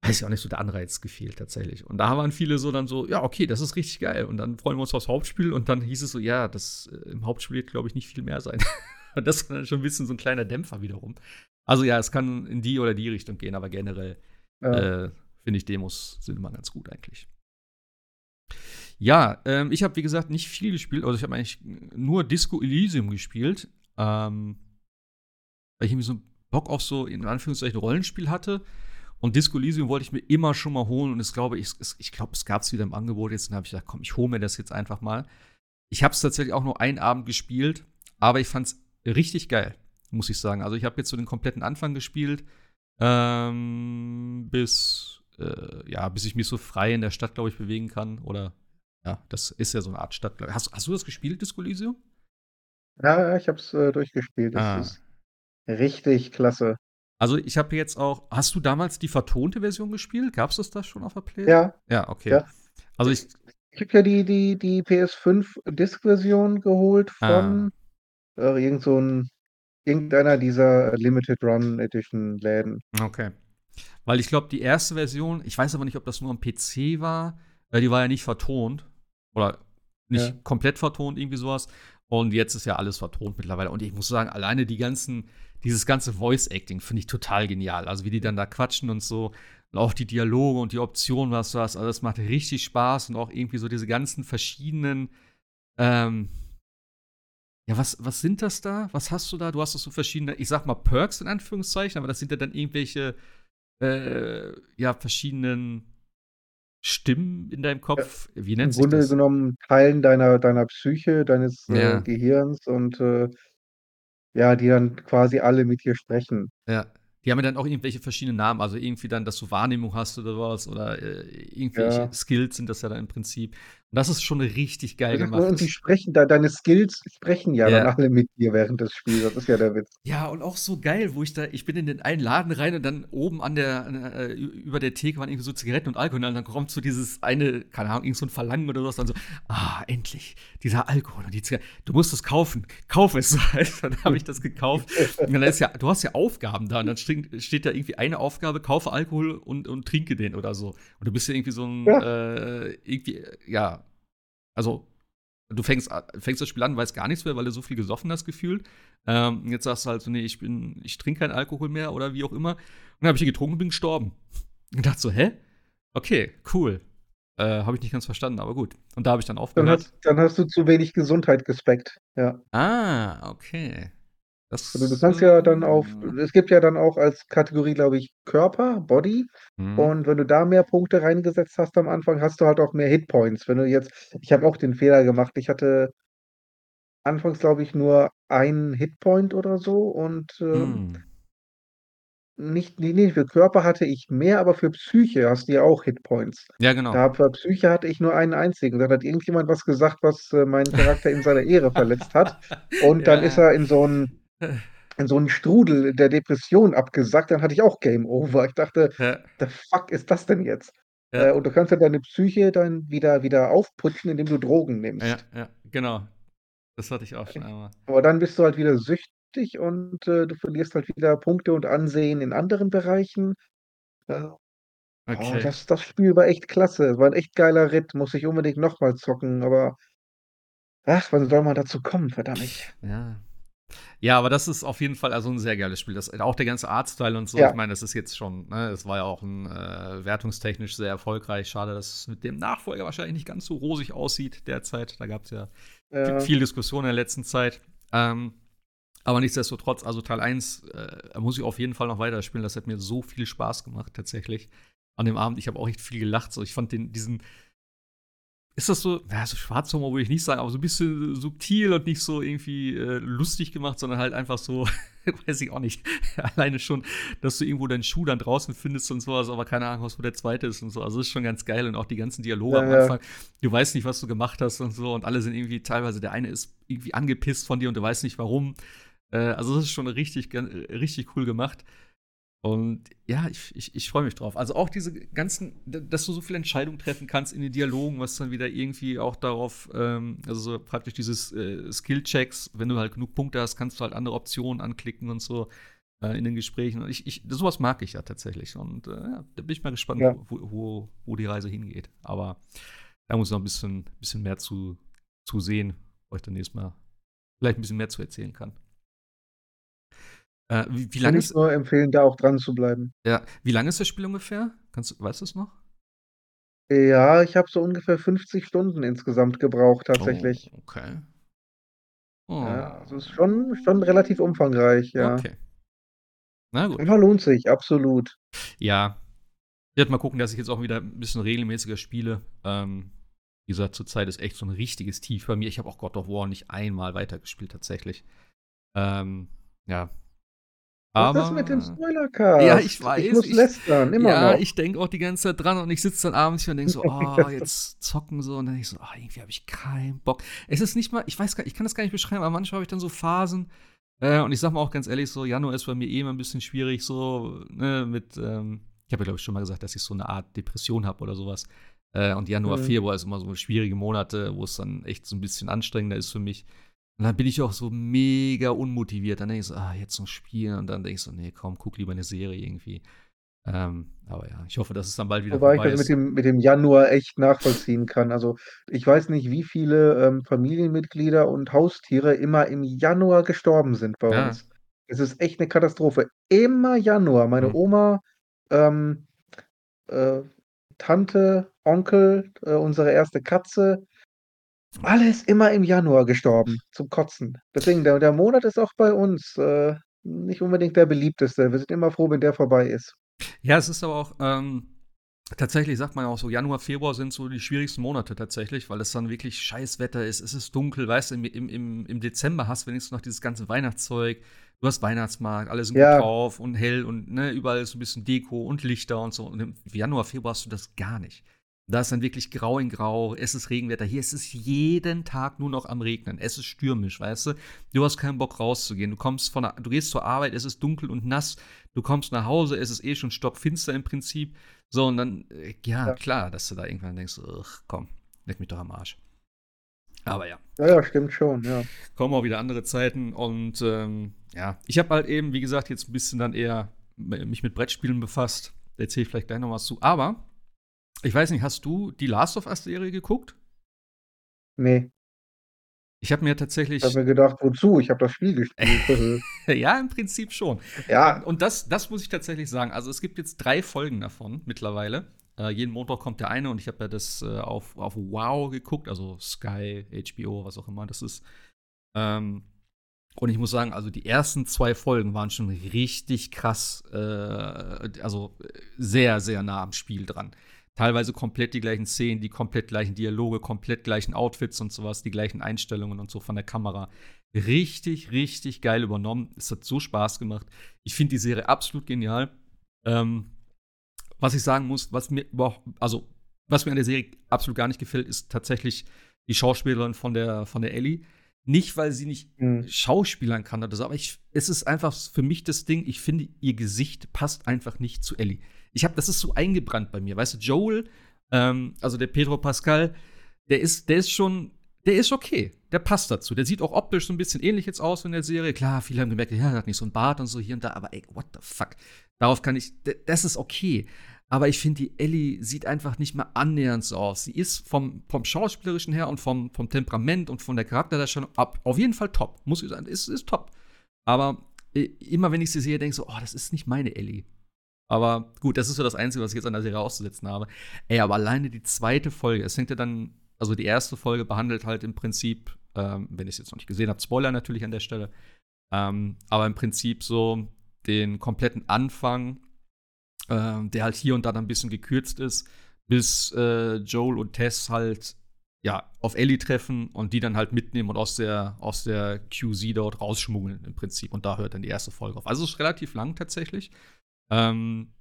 weiß ich auch nicht, so der Anreiz gefehlt tatsächlich. Und da waren viele so dann so, ja, okay, das ist richtig geil. Und dann freuen wir uns aufs Hauptspiel und dann hieß es so, ja, das äh, im Hauptspiel wird, glaube ich, nicht viel mehr sein. (laughs) Und das ist dann schon ein bisschen so ein kleiner Dämpfer wiederum. Also ja, es kann in die oder die Richtung gehen, aber generell ja. äh, finde ich Demos sind immer ganz gut eigentlich. Ja, ähm, ich habe wie gesagt nicht viel gespielt, also ich habe eigentlich nur Disco Elysium gespielt, ähm, weil ich irgendwie so Bock auf so in Anführungszeichen Rollenspiel hatte. Und Disco Elysium wollte ich mir immer schon mal holen und es glaube ich, es, ich glaube, es gab es wieder im Angebot jetzt. Und habe ich gedacht, komm, ich hole mir das jetzt einfach mal. Ich habe es tatsächlich auch nur einen Abend gespielt, aber ich fand es richtig geil, muss ich sagen. Also ich habe jetzt so den kompletten Anfang gespielt, ähm, bis, äh, ja, bis ich mich so frei in der Stadt, glaube ich, bewegen kann. Oder ja, das ist ja so eine Art Stadt. Hast, hast du das gespielt, Disco Elysium?
Ja, ich habe es äh, durchgespielt. Das ah. ist richtig klasse.
Also ich habe jetzt auch, hast du damals die vertonte Version gespielt? Gab es das da schon auf der Play?
Ja.
Ja, okay. Ja. Also ich.
Ich habe ja die, die, die PS5-Disc-Version geholt von ah. Äh, irgend so 'n irgendeiner dieser Limited Run Edition Läden.
Okay. Weil ich glaube, die erste Version, ich weiß aber nicht, ob das nur am PC war, äh, die war ja nicht vertont oder nicht Ja. komplett vertont, irgendwie sowas. Und jetzt ist ja alles vertont mittlerweile. Und ich muss sagen, alleine die ganzen dieses ganze Voice Acting finde ich total genial. Also, wie die dann da quatschen und so und auch die Dialoge und die Optionen, was du hast. Also, das macht richtig Spaß und auch irgendwie so diese ganzen verschiedenen, ähm ja, was, was sind das da? Was hast du da? Du hast so verschiedene, ich sag mal Perks in Anführungszeichen, aber das sind ja dann irgendwelche, äh, ja, verschiedenen Stimmen in deinem Kopf. Wie nennt
sich das? Im
Grunde
genommen Teilen deiner, deiner Psyche, deines ja. äh, Gehirns und äh, ja, die dann quasi alle mit dir sprechen.
Ja. Die haben ja dann auch irgendwelche verschiedenen Namen, also irgendwie dann, dass du Wahrnehmung hast oder was oder äh, irgendwelche ja. Skills sind das ja dann im Prinzip. Das ist schon richtig geil gemacht.
Und die sprechen da, deine Skills sprechen ja, ja, dann alle mit dir während des Spiels. Das ist ja der Witz.
Ja, und auch so geil, wo ich da, ich bin in den einen Laden rein und dann oben an der, äh, über der Theke waren irgendwie so Zigaretten und Alkohol und dann kommt so dieses eine, keine Ahnung, irgend so ein Verlangen oder was, dann so, ah, endlich, dieser Alkohol und die Zigaretten. Du musst es kaufen, kauf es. (laughs) dann habe ich das gekauft. Und dann ist ja, du hast ja Aufgaben da und dann steht, steht da irgendwie eine Aufgabe, kaufe Alkohol und, und trinke den oder so. Und du bist ja irgendwie so ein, ja. Äh, irgendwie, ja, also, du fängst, fängst das Spiel an, weißt gar nichts mehr, weil du so viel gesoffen hast gefühlt. Ähm, jetzt sagst du halt so, nee, ich bin, ich trinke keinen Alkohol mehr oder wie auch immer. Und dann habe ich ihn getrunken und bin gestorben. (laughs) Und dachte so, hä? Okay, cool. Äh, habe ich nicht ganz verstanden, aber gut. Und da habe ich dann aufgehört.
Dann hast, dann hast, du zu wenig Gesundheit gespeckt, ja.
Ah, okay.
Das, also du kannst ja dann auf, äh, es gibt ja dann auch als Kategorie, glaube ich, Körper, Body. Mhm. Und wenn du da mehr Punkte reingesetzt hast am Anfang, hast du halt auch mehr Hitpoints. Wenn du jetzt, ich habe auch den Fehler gemacht, ich hatte anfangs, glaube ich, nur einen Hitpoint oder so und ähm, mhm. nicht, nee, nee, für Körper hatte ich mehr, aber für Psyche hast du ja auch Hitpoints.
Ja, genau.
Da für Psyche hatte ich nur einen einzigen. Da hat irgendjemand was gesagt, was äh, meinen Charakter in seiner Ehre verletzt hat. (laughs) Und dann ist er in so einen in so einen Strudel der Depression abgesackt, dann hatte ich auch Game Over. Ich dachte:
Ja.
„The fuck ist das denn jetzt?“
Ja.
Äh, und du kannst ja deine Psyche dann wieder wieder aufputschen, indem du Drogen nimmst.
Ja, ja, genau. Das hatte ich auch schon einmal.
Aber dann bist du halt wieder süchtig und, äh, du verlierst halt wieder Punkte und Ansehen in anderen Bereichen. Äh, oh,
Okay.
das das Spiel war echt klasse. War 'n echt geiler Ritt, muss ich unbedingt noch mal zocken, aber ach, wann soll man dazu kommen, verdammt.
Ja. Ja, aber das ist auf jeden Fall also 'n sehr geiles Spiel. Das auch der ganze Artstyle und so.
Ja.
Ich meine, das ist jetzt schon ne, es war ja auch 'n äh, wertungstechnisch sehr erfolgreich. Schade, dass es mit dem Nachfolger wahrscheinlich nicht ganz so rosig aussieht derzeit. Da gab's ja
Ja.
viel Diskussion in der letzten Zeit. Ähm, aber nichtsdestotrotz, also Teil 1 äh, muss ich auf jeden Fall noch weiterspielen. Das hat mir so viel Spaß gemacht tatsächlich an dem Abend. Ich habe auch echt viel gelacht. So, ich fand den diesen ist das so, ja, so Schwarzhumor würde ich nicht sagen, aber so ein bisschen subtil und nicht so irgendwie äh, lustig gemacht, sondern halt einfach so, (laughs) weiß ich auch nicht, (laughs) alleine schon, dass du irgendwo deinen Schuh dann draußen findest und sowas, aber keine Ahnung, was wo der zweite ist und so. Also das ist schon ganz geil und auch die ganzen Dialoge
Ja,
am
ja.
Anfang. Du weißt nicht, was du gemacht hast und so und alle sind irgendwie teilweise, der eine ist irgendwie angepisst von dir und du weißt nicht warum. Äh, also das ist schon richtig, äh, richtig cool gemacht. Und ja, ich, ich, ich freue mich drauf. Also auch diese ganzen, dass du so viele Entscheidungen treffen kannst in den Dialogen, was dann wieder irgendwie auch darauf, ähm, also so praktisch dieses äh, Skill-Checks, wenn du halt genug Punkte hast, kannst du halt andere Optionen anklicken und so äh, in den Gesprächen. Und ich, ich, sowas mag ich ja tatsächlich. Und äh, ja, da bin ich mal gespannt,
Ja.
wo, wo, wo die Reise hingeht. Aber da muss ich noch ein bisschen, bisschen mehr zu, zu sehen, wo ich dann nächstes Mal vielleicht ein bisschen mehr zu erzählen kann. Äh, wie, wie
Kann
lange
ich
ist,
nur empfehlen, da auch dran zu bleiben.
ja, wie lange ist das Spiel ungefähr? Kannst weißt du es noch?
Ja, ich habe so ungefähr 50 Stunden insgesamt gebraucht tatsächlich.
Oh, okay.
Ja,
Oh.
also ist schon schon relativ umfangreich, ja.
Okay. Na gut.
Aber lohnt sich, absolut.
Ja. Ich werde mal gucken, dass ich jetzt auch wieder ein bisschen regelmäßiger spiele. Ähm, wie gesagt, zurzeit ist echt so ein richtiges Tief bei mir. Ich habe auch God of War nicht einmal weitergespielt, tatsächlich. Ähm, ja.
Was
Aber.
ist mit dem Spoilercast?
Ja, ich weiß,
Ich muss
ich-
lästern, immer
ja,
noch.
ich denke auch die ganze Zeit dran und ich sitze dann abends hier und denke so, (laughs) oh, jetzt zocken so und dann denke ich so, ah, irgendwie habe ich keinen Bock. Es ist nicht mal, ich weiß gar ich kann das gar nicht beschreiben, aber manchmal habe ich dann so Phasen äh, und ich sag mal auch ganz ehrlich so, Januar ist bei mir eh immer ein bisschen schwierig so, ne, mit, ähm, ich habe ja glaube ich schon mal gesagt, dass ich so eine Art Depression habe oder sowas. Äh, und Januar,
Mhm.
Februar ist immer so schwierige Monate, wo es dann echt so ein bisschen anstrengender ist für mich. Und dann bin ich auch so mega unmotiviert. Dann denke ich so, ah, jetzt noch spielen. Und dann denke ich so, nee, komm, guck lieber eine Serie irgendwie. Ähm, aber ja, ich hoffe, dass es dann bald wieder
Wobei ich
vorbei
das mit
ist.
dem mit dem Januar echt nachvollziehen kann. Also, ich weiß nicht, wie viele, ähm, Familienmitglieder und Haustiere immer im Januar gestorben sind bei
Ja.
uns. Es ist echt 'ne Katastrophe. Immer Januar. Meine
Mhm.
Oma, ähm, äh, Tante, Onkel, äh, unsere erste Katze, alles immer im Januar gestorben, zum Kotzen. Deswegen, der der Monat ist auch bei uns, äh, nicht unbedingt der beliebteste. Wir sind immer froh, wenn der vorbei ist.
Ja, es ist aber auch, ähm, tatsächlich sagt man auch so, Januar, Februar sind so die schwierigsten Monate tatsächlich, weil es dann wirklich scheiß Wetter ist, es ist dunkel, weißt du, im, im, im, Dezember hast du wenigstens noch dieses ganze Weihnachtszeug, du hast Weihnachtsmarkt, alle sind
Ja.
gut drauf und hell und ne, überall ist so ein bisschen Deko und Lichter und so. Und im Januar, Februar hast du das gar nicht. Da ist dann wirklich grau in grau, es ist Regenwetter. Hier ist es jeden Tag nur noch am Regnen. Es ist stürmisch, weißt du? Du hast keinen Bock rauszugehen. Du kommst von der, du gehst zur Arbeit, es ist dunkel und nass. Du kommst nach Hause, es ist eh schon stockfinster im Prinzip. So, und dann, äh, ja,
Ja.
klar, dass du da irgendwann denkst, ach, komm, leck mich doch am Arsch. Aber ja,
Ja, ja, stimmt schon, ja.
kommen auch wieder andere Zeiten und ähm, ja, ich habe halt eben, wie gesagt, jetzt ein bisschen dann eher mich mit Brettspielen befasst. Da erzähle ich vielleicht gleich noch was zu. Aber ich weiß nicht, hast du die Last of Us-Serie geguckt?
Ne,
Ich habe mir
ich
tatsächlich,
habe mir gedacht: „Wozu? Ich habe das Spiel gespielt.“ (laughs)
ja, im Prinzip schon.
Ja,
Und das, das muss ich tatsächlich sagen. Also es gibt jetzt drei Folgen davon mittlerweile. Äh, jeden Montag kommt der eine und ich habe ja das äh, auf, auf Wow geguckt, also Sky, HBO, was auch immer das ist. Ähm, Und ich muss sagen, also die ersten zwei Folgen waren schon richtig krass, äh, also sehr, sehr nah am Spiel dran. Teilweise komplett die gleichen Szenen, die komplett gleichen Dialoge, komplett gleichen Outfits und sowas, die gleichen Einstellungen und so von der Kamera. Richtig, richtig geil übernommen. Es hat so Spaß gemacht. Ich finde die Serie absolut genial. Ähm, was ich sagen muss, was mir überhaupt, also was mir an der Serie absolut gar nicht gefällt, ist tatsächlich die Schauspielerin von der, von der Ellie. Nicht, weil sie nicht mhm. schauspielern kann oder so, aber ich, es ist einfach für mich das Ding, ich finde, ihr Gesicht passt einfach nicht zu Ellie. Ich habe, das ist so eingebrannt bei mir. Weißt du, Joel, ähm, also der Pedro Pascal, der ist, der ist schon, der ist okay. Der passt dazu. Der sieht auch optisch so ein bisschen ähnlich jetzt aus in der Serie. Klar, viele haben gemerkt, ja, er hat nicht so ein Bart und so hier und da, aber ey, what the fuck? Darauf kann ich, das ist okay. Aber ich finde, die Ellie sieht einfach nicht mehr annähernd so aus. Sie ist vom, vom Schauspielerischen her und vom, vom Temperament und von der Charakterdarstellung ab, auf jeden Fall top. Muss ich sagen, ist, ist top. Aber äh, immer wenn ich sie sehe, denke ich so, oh, das ist nicht meine Ellie. Aber gut, das ist so das Einzige, was ich jetzt an der Serie auszusetzen habe. Ey, aber alleine die zweite Folge, es fängt ja dann, also die erste Folge behandelt halt im Prinzip, ähm, wenn ich es jetzt noch nicht gesehen habe, Spoiler natürlich an der Stelle, ähm, aber im Prinzip so den kompletten Anfang äh, der halt hier und da dann ein bisschen gekürzt ist, bis äh, Joel und Tess halt ja, auf Ellie treffen und die dann halt mitnehmen und aus der, aus der QZ dort rausschmuggeln im Prinzip. Und da hört dann die erste Folge auf. Also es ist relativ lang tatsächlich. Ähm,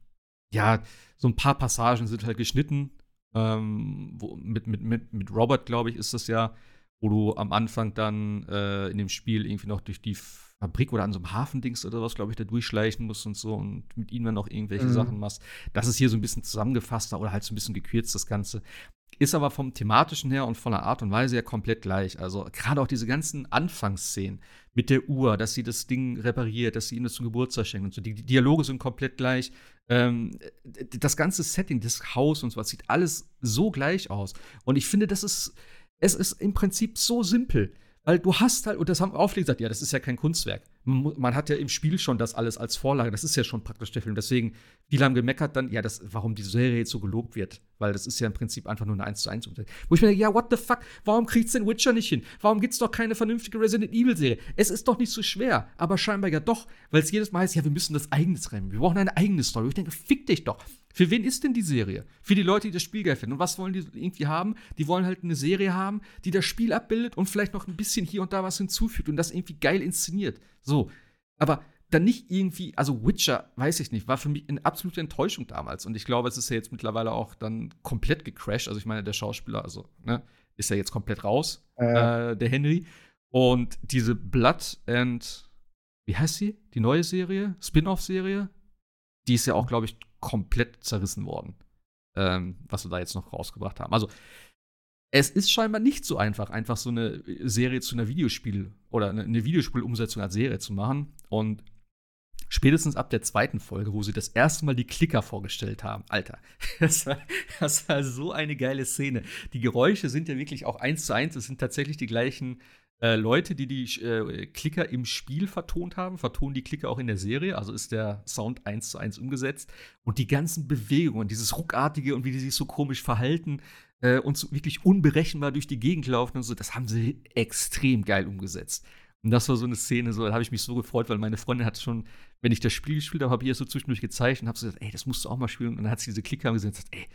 ja, so ein paar Passagen sind halt geschnitten. Ähm, wo, mit, mit, mit, mit Robert, glaube ich, ist das ja, wo du am Anfang dann äh, in dem Spiel irgendwie noch durch die Fabrik oder an so einem Hafendings oder was, glaube ich, da durchschleichen musst und so und mit ihnen dann noch irgendwelche mhm. Sachen machst. Das ist hier so ein bisschen zusammengefasster oder halt so ein bisschen gekürzt, das Ganze. Ist aber vom thematischen her und von der Art und Weise ja komplett gleich. Also gerade auch diese ganzen Anfangsszenen mit der Uhr, dass sie das Ding repariert, dass sie ihm das zum Geburtstag schenkt und so. Die, die Dialoge sind komplett gleich. Ähm, das ganze Setting, das Haus und so was sieht alles so gleich aus. Und ich finde, das ist, es ist im Prinzip so simpel. Weil du hast halt, und das haben auch viele gesagt, ja, das ist ja kein Kunstwerk. Man, hat ja im Spiel schon das alles als Vorlage, das ist ja schon praktisch der Film. Deswegen, viele haben gemeckert dann, ja, das, warum die Serie jetzt so gelobt wird. Weil das ist ja im Prinzip einfach nur eine 1 zu 1 Umsetzung. Wo ich mir denke, ja, what the fuck, warum kriegt's den Witcher nicht hin? Warum gibt's doch keine vernünftige Resident Evil-Serie? Es ist doch nicht so schwer, aber scheinbar ja doch, weil es jedes Mal heißt, ja, wir müssen das eigenes rennen. Wir brauchen eine eigene Story. Ich denke, fick dich doch. Für wen ist denn die Serie? Für die Leute, die das Spiel geil finden. Und was wollen die irgendwie haben? Die wollen halt eine Serie haben, die das Spiel abbildet und vielleicht noch ein bisschen hier und da was hinzufügt und das irgendwie geil inszeniert. So. Aber dann nicht irgendwie, also Witcher, weiß ich nicht, war für mich eine absolute Enttäuschung damals. Und ich glaube, es ist ja jetzt mittlerweile auch dann komplett gecrashed. Also ich meine, der Schauspieler, also, ne, ist ja jetzt komplett raus, äh. Äh, der Henry. Und diese Blood and, wie heißt sie? Die neue Serie? Spin-off-Serie? Die ist ja auch, glaube ich, komplett zerrissen worden, ähm, was wir da jetzt noch rausgebracht haben. Also, es ist scheinbar nicht so einfach, einfach so eine Serie zu einer Videospiel oder eine Videospielumsetzung als Serie zu machen. Und spätestens ab der zweiten Folge, wo sie das erste Mal die Klicker vorgestellt haben, Alter, (laughs) das war, das war so eine geile Szene. Die Geräusche sind ja wirklich auch eins zu eins. Es sind tatsächlich die gleichen äh, Leute, die die äh, Klicker im Spiel vertont haben, vertonen die Klicker auch in der Serie. Also ist der Sound eins zu eins umgesetzt. Und die ganzen Bewegungen, dieses Ruckartige und wie die sich so komisch verhalten äh, und so wirklich unberechenbar durch die Gegend laufen und so, das haben sie extrem geil umgesetzt. Und das war so eine Szene, so, da habe ich mich so gefreut, weil meine Freundin hat schon, wenn ich das Spiel gespielt habe, habe ich ihr so zwischendurch gezeigt und habe so gesagt, ey, das musst du auch mal spielen. Und dann hat sie diese Klicker gesehen und gesagt, ey,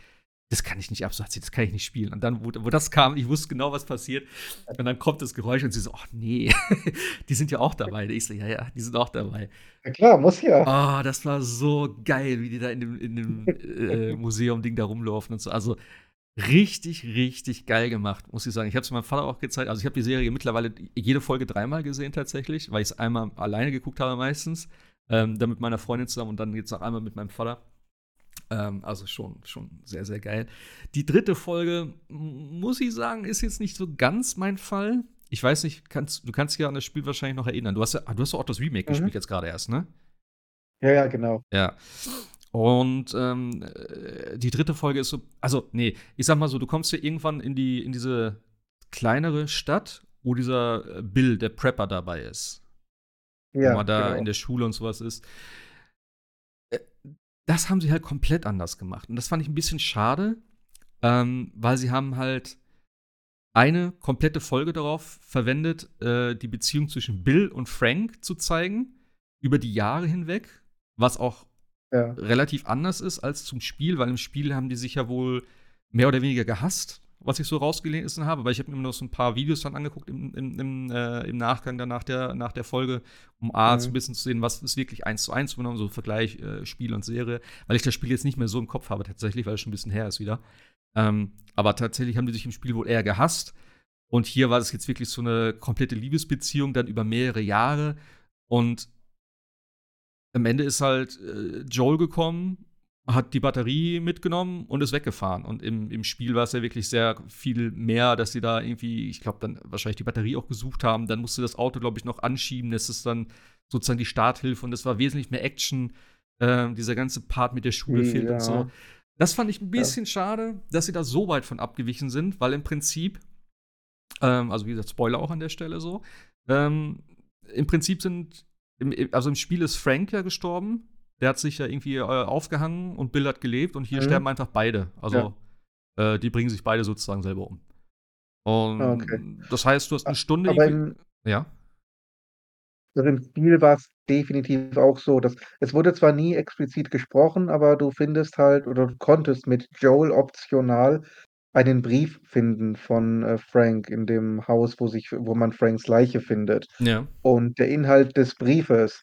das kann ich nicht ab. So hat sie, das kann ich nicht spielen. Und dann, wo, wo, das kam, ich wusste genau, was passiert. Und dann kommt das Geräusch und sie so, ach nee, (laughs) die sind ja auch dabei. Ich so, ja, ja, die sind auch dabei.
Ja klar, muss ja.
Oh, das war so geil, wie die da in dem, in dem äh, Museum-Ding da rumlaufen und so. Also richtig, richtig geil gemacht, muss ich sagen. Ich habe es meinem Vater auch gezeigt. Also ich habe die Serie mittlerweile jede Folge dreimal gesehen tatsächlich, weil ich es einmal alleine geguckt habe meistens. Ähm, dann mit meiner Freundin zusammen und dann jetzt noch einmal mit meinem Vater. Ähm, also schon, schon sehr, sehr geil. Die dritte Folge, muss ich sagen, ist jetzt nicht so ganz mein Fall. Ich weiß nicht, kannst, du kannst dich ja an das Spiel wahrscheinlich noch erinnern. Du hast ja, du hast auch das Remake mhm. gespielt jetzt gerade erst, ne?
Ja, ja, genau.
Ja. Und ähm, äh, die dritte Folge ist so, also, nee, ich sag mal so, du kommst ja irgendwann in die, in diese kleinere Stadt, wo dieser Bill, der Prepper, dabei ist. Ja. Wo man da genau. in der Schule und sowas ist das haben sie halt komplett anders gemacht. Und das fand ich ein bisschen schade, ähm, weil sie haben halt eine komplette Folge darauf verwendet, äh, die Beziehung zwischen Bill und Frank zu zeigen, über die Jahre hinweg, was auch ja. relativ anders ist als zum Spiel, weil im Spiel haben die sich ja wohl mehr oder weniger gehasst, was ich so rausgelesen habe, weil ich habe mir noch so ein paar Videos dann angeguckt im, im, im, äh, im Nachgang dann nach der, nach der Folge, um A, mhm. so ein bisschen zu sehen, was ist wirklich eins zu eins genommen, so Vergleich äh, Spiel und Serie, weil ich das Spiel jetzt nicht mehr so im Kopf habe tatsächlich, weil es schon ein bisschen her ist wieder. Ähm, aber tatsächlich haben die sich im Spiel wohl eher gehasst. Und hier war das jetzt wirklich so eine komplette Liebesbeziehung, dann über mehrere Jahre. Und am Ende ist halt äh, Joel gekommen hat die Batterie mitgenommen und ist weggefahren. Und im, im Spiel war es ja wirklich sehr viel mehr, dass sie da irgendwie, ich glaube, dann wahrscheinlich die Batterie auch gesucht haben. Dann musste das Auto, glaube ich, noch anschieben. Das ist dann sozusagen die Starthilfe und das war wesentlich mehr Action. Äh, dieser ganze Part mit der Schule ja. fehlt und so. Das fand ich ein bisschen ja. schade, dass sie da so weit von abgewichen sind, weil im Prinzip, ähm, also wie gesagt, Spoiler auch an der Stelle so, ähm, im Prinzip sind, im, also im Spiel ist Frank ja gestorben der hat sich ja irgendwie äh, aufgehangen und Bill hat gelebt und hier mhm. sterben einfach beide. Also ja. äh, die bringen sich beide sozusagen selber um. Und ah, okay. das heißt, du hast eine Stunde.
Aber im, ja. Also im Spiel war es definitiv auch so, dass es wurde zwar nie explizit gesprochen, aber du findest halt oder du konntest mit Joel optional einen Brief finden von äh, Frank in dem Haus, wo sich, wo man Franks Leiche findet.
Ja.
Und der Inhalt des Briefes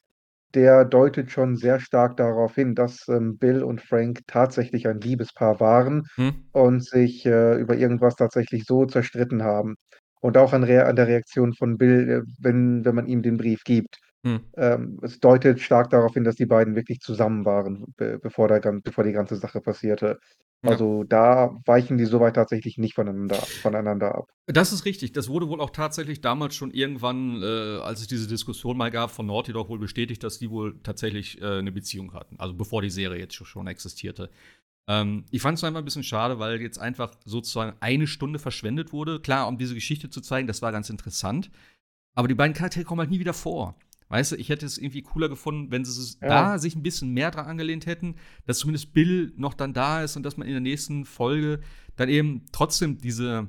der deutet schon sehr stark darauf hin, dass, ähm, Bill und Frank tatsächlich ein Liebespaar waren
Mhm.
und sich, äh, über irgendwas tatsächlich so zerstritten haben. Und auch an Rea an der Reaktion von Bill, äh, wenn wenn man ihm den Brief gibt.
Mhm.
Ähm, es deutet stark darauf hin, dass die beiden wirklich zusammen waren, be bevor der bevor die ganze Sache passierte. Ja. Also, da weichen die soweit tatsächlich nicht voneinander voneinander ab.
Das ist richtig. Das wurde wohl auch tatsächlich damals schon irgendwann, äh, als es diese Diskussion mal gab, von Naughty Dog wohl bestätigt, dass die wohl tatsächlich äh, 'ne Beziehung hatten. Also, bevor die Serie jetzt schon existierte. Ähm, ich fand es einfach ein bisschen schade, weil jetzt einfach sozusagen eine Stunde verschwendet wurde. Klar, um diese Geschichte zu zeigen, das war ganz interessant. Aber die beiden Charaktere kommen halt nie wieder vor. Weißt du, ich hätte es irgendwie cooler gefunden, wenn sie ja. da sich ein bisschen mehr dran angelehnt hätten, dass zumindest Bill noch dann da ist und dass man in der nächsten Folge dann eben trotzdem diese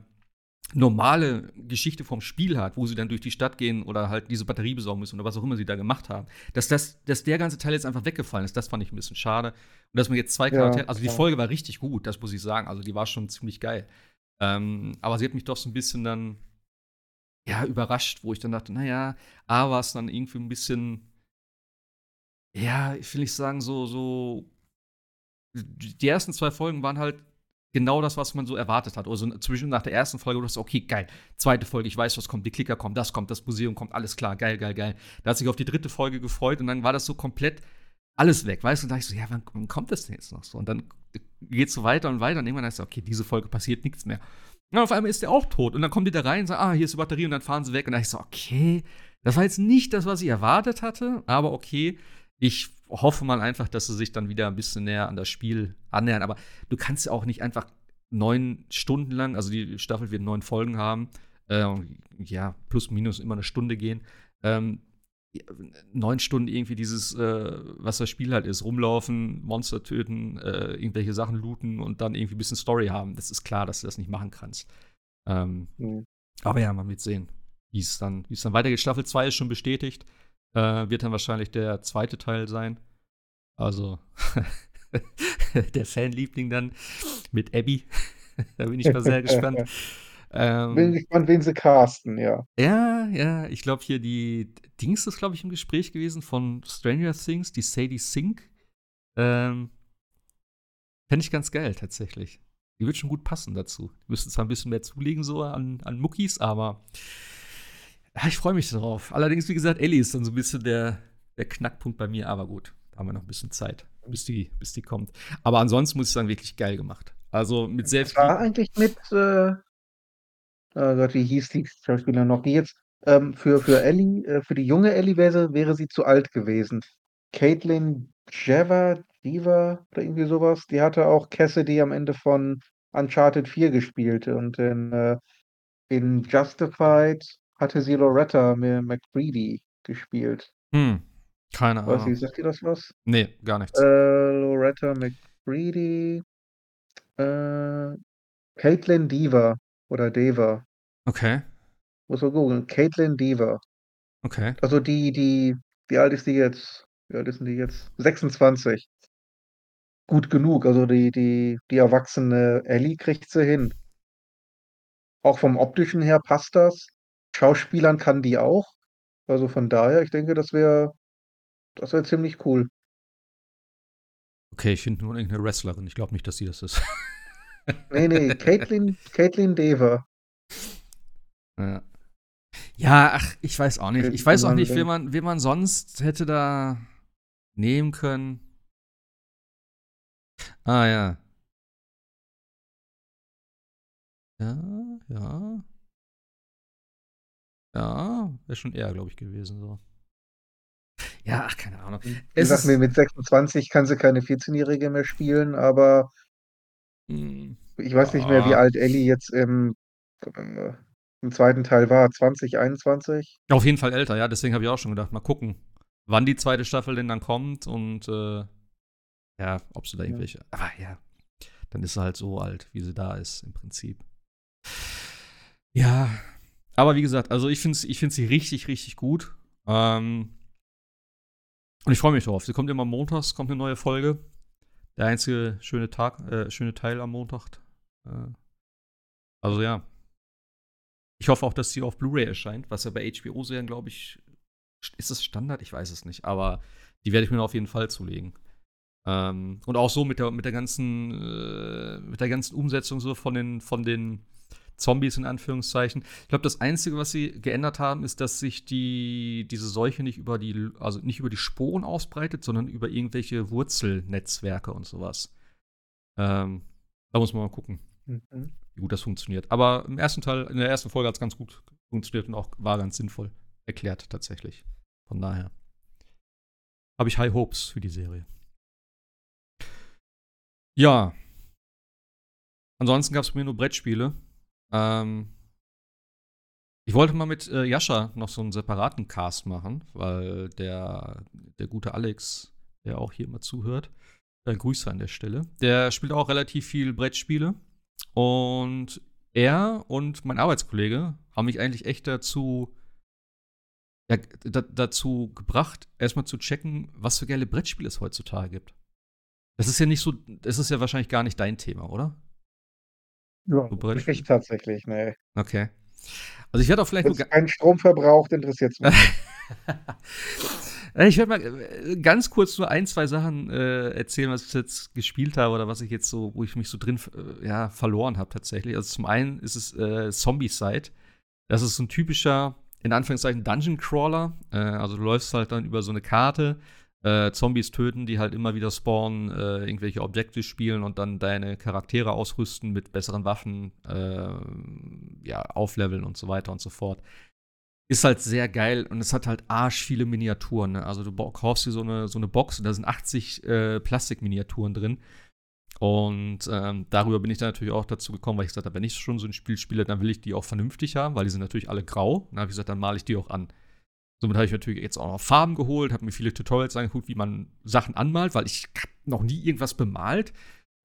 normale Geschichte vom Spiel hat, wo sie dann durch die Stadt gehen oder halt diese Batterie besorgen müssen oder was auch immer sie da gemacht haben. Dass, das, dass der ganze Teil jetzt einfach weggefallen ist, das fand ich ein bisschen schade. Und dass man jetzt zwei Charaktere, ja, also die Folge war richtig gut, das muss ich sagen. Also die war schon ziemlich geil. Ähm, aber sie hat mich doch so ein bisschen dann ja, überrascht, wo ich dann dachte, naja, A war es dann irgendwie ein bisschen, ja, ich will nicht sagen, so, so. Die ersten zwei Folgen waren halt genau das, was man so erwartet hat. Also zwischen nach der ersten Folge, du hast okay, geil. Zweite Folge, ich weiß, was kommt, die Klicker kommen, das kommt, das Museum kommt, alles klar, geil, geil, geil. Da hat sich auf die dritte Folge gefreut und dann war das so komplett alles weg, weißt du? Und da dachte ich so, ja, wann, wann kommt das denn jetzt noch so? Und dann geht es so weiter und weiter und irgendwann heißt es, okay, diese Folge passiert nichts mehr. Und auf einmal ist der auch tot. Und dann kommen die da rein und sagen, ah, hier ist die Batterie und dann fahren sie weg. Und dann ich so, okay, das war jetzt nicht das, was ich erwartet hatte, aber okay. Ich hoffe mal einfach, dass sie sich dann wieder ein bisschen näher an das Spiel annähern. Aber du kannst ja auch nicht einfach neun Stunden lang, also die Staffel wird neun Folgen haben, äh, ja, plus minus immer eine Stunde gehen. Ähm, neun Stunden irgendwie dieses, äh, was das Spiel halt ist, rumlaufen, Monster töten, äh, irgendwelche Sachen looten und dann irgendwie ein bisschen Story haben. Das ist klar, dass du das nicht machen kannst. Ähm, mhm. Aber ja, man wird sehen, wie es dann, wie es dann weitergeht. Staffel 2 ist schon bestätigt. Äh, wird dann wahrscheinlich der zweite Teil sein. Also (laughs) der Fanliebling dann mit Abby. (laughs) da bin ich mal sehr (laughs) gespannt.
Ähm, Bin gespannt, wen sie casten, ja.
Ja, ja, ich glaube hier die Dings ist, glaube ich, im Gespräch gewesen von Stranger Things, die Sadie Sink. Ähm, Fände ich ganz geil, tatsächlich. Die wird schon gut passen dazu. Die müssen zwar ein bisschen mehr zulegen, so an, an Muckis, aber ja, ich freue mich drauf. Allerdings, wie gesagt, Ellie ist dann so ein bisschen der, der Knackpunkt bei mir, aber gut, da haben wir noch ein bisschen Zeit, bis die, bis die kommt. Aber ansonsten muss ich sagen, wirklich geil gemacht. Also mit sehr
viel. War eigentlich mit äh, äh Gott, wie hieß die Schauspielerin noch? Die jetzt ähm, für, für Ellie, äh, für die junge Ellie wäre, wäre sie zu alt gewesen. Caitlin Jeva, Diva oder irgendwie sowas. Die hatte auch Cassidy am Ende von Uncharted 4 gespielt und in, äh, in Justified hatte sie Loretta McBreedy gespielt.
Hm, keine Ahnung.
Was, sagt ihr das was?
Nee, gar nichts.
Äh, Loretta McBreedy. Äh, Caitlin Diva oder Deva.
Okay.
Muss man googeln. Caitlin Dever.
Okay.
Also die, die, wie alt ist die jetzt? Wie alt ist denn die jetzt? 26. Gut genug. Also die, die, die erwachsene Ellie kriegt sie hin. Auch vom Optischen her passt das. Schauspielern kann die auch. Also von daher, ich denke, das wäre das wäre ziemlich cool.
Okay, ich finde nur irgendeine Wrestlerin. Ich glaube nicht, dass sie das ist. (laughs)
Nee, nee, Caitlin, Caitlin Dever.
Ja. ja, ach, ich weiß auch nicht. Ich weiß auch nicht, wen man, wen man sonst hätte da nehmen können. Ah, ja. Ja, ja. Ja, wäre schon eher, glaube ich, gewesen so. Ja, ach, keine Ahnung.
Wie gesagt,
ist,
mit 26 kann sie keine 14-Jährige mehr spielen, aber ich weiß nicht mehr, wie
ja.
alt Ellie jetzt im, im zweiten Teil war. 20, 21?
Auf jeden Fall älter, ja. Deswegen habe ich auch schon gedacht, mal gucken, wann die zweite Staffel denn dann kommt und äh, ja, ob sie da
Ja.
irgendwelche. Aber ja, dann ist sie halt so alt, wie sie da ist, im Prinzip. Ja, aber wie gesagt, also ich finde ich find sie richtig, richtig gut. Ähm, und ich freue mich drauf. Sie kommt immer montags, kommt eine neue Folge. Der einzige schöne Tag, äh, schöne Teil am Montag. Äh, also ja. Ich hoffe auch, dass sie auf Blu-ray erscheint, was ja bei HBO-Serien, glaube ich, ist das Standard? Ich weiß es nicht. Aber die werde ich mir auf jeden Fall zulegen. Ähm, und auch so mit der, mit der ganzen, äh, mit der ganzen Umsetzung so von den, von den Zombies in Anführungszeichen. Ich glaube, das Einzige, was sie geändert haben, ist, dass sich die, diese Seuche nicht über die, also nicht über die Sporen ausbreitet, sondern über irgendwelche Wurzelnetzwerke und sowas. Ähm, da muss man mal gucken,
Mhm.
wie gut das funktioniert. Aber im ersten Teil, in der ersten Folge hat es ganz gut funktioniert und auch war ganz sinnvoll erklärt tatsächlich. Von daher habe ich High Hopes für die Serie. Ja. Ansonsten gab es bei mir nur Brettspiele. Ähm, ich wollte mal mit äh, Jascha noch so einen separaten Cast machen, weil der, der gute Alex, der auch hier immer zuhört, äh, Grüße an der Stelle, der spielt auch relativ viel Brettspiele. Und er und mein Arbeitskollege haben mich eigentlich echt dazu, ja, da, dazu gebracht, erstmal zu checken, was für geile Brettspiele es heutzutage gibt. Das ist ja nicht so, das ist ja wahrscheinlich gar nicht dein Thema, oder?
Ja, nicht tatsächlich, ne.
Okay. Also ich werde auch vielleicht
Wenn
nur
es keinen Strom verbraucht, interessiert es mich. (laughs)
Äh, Ich werde mal äh, ganz kurz nur ein, zwei Sachen äh, erzählen, was ich jetzt gespielt habe oder was ich jetzt so, wo ich mich so drin äh, ja, verloren habe tatsächlich. Also zum einen ist es äh, Zombie-Side. Das ist so ein typischer, in Anführungszeichen, Dungeon Crawler. Äh, also du läufst halt dann über so eine Karte, äh, Zombies töten, die halt immer wieder spawnen, äh, irgendwelche Objekte spielen und dann deine Charaktere ausrüsten mit besseren Waffen, äh, ja, aufleveln und so weiter und so fort ist halt sehr geil und es hat halt arsch viele Miniaturen. Ne? Also du kaufst dir so eine, so eine Box und da sind 80 äh, Plastikminiaturen drin. Und ähm, darüber bin ich dann natürlich auch dazu gekommen, weil ich gesagt habe, wenn ich schon so ein Spiel spiele, dann will ich die auch vernünftig haben, weil die sind natürlich alle grau. Dann habe ich gesagt, dann male ich die auch an. Somit habe ich natürlich jetzt auch noch Farben geholt, habe mir viele Tutorials angeguckt, wie man Sachen anmalt, weil ich noch nie irgendwas bemalt.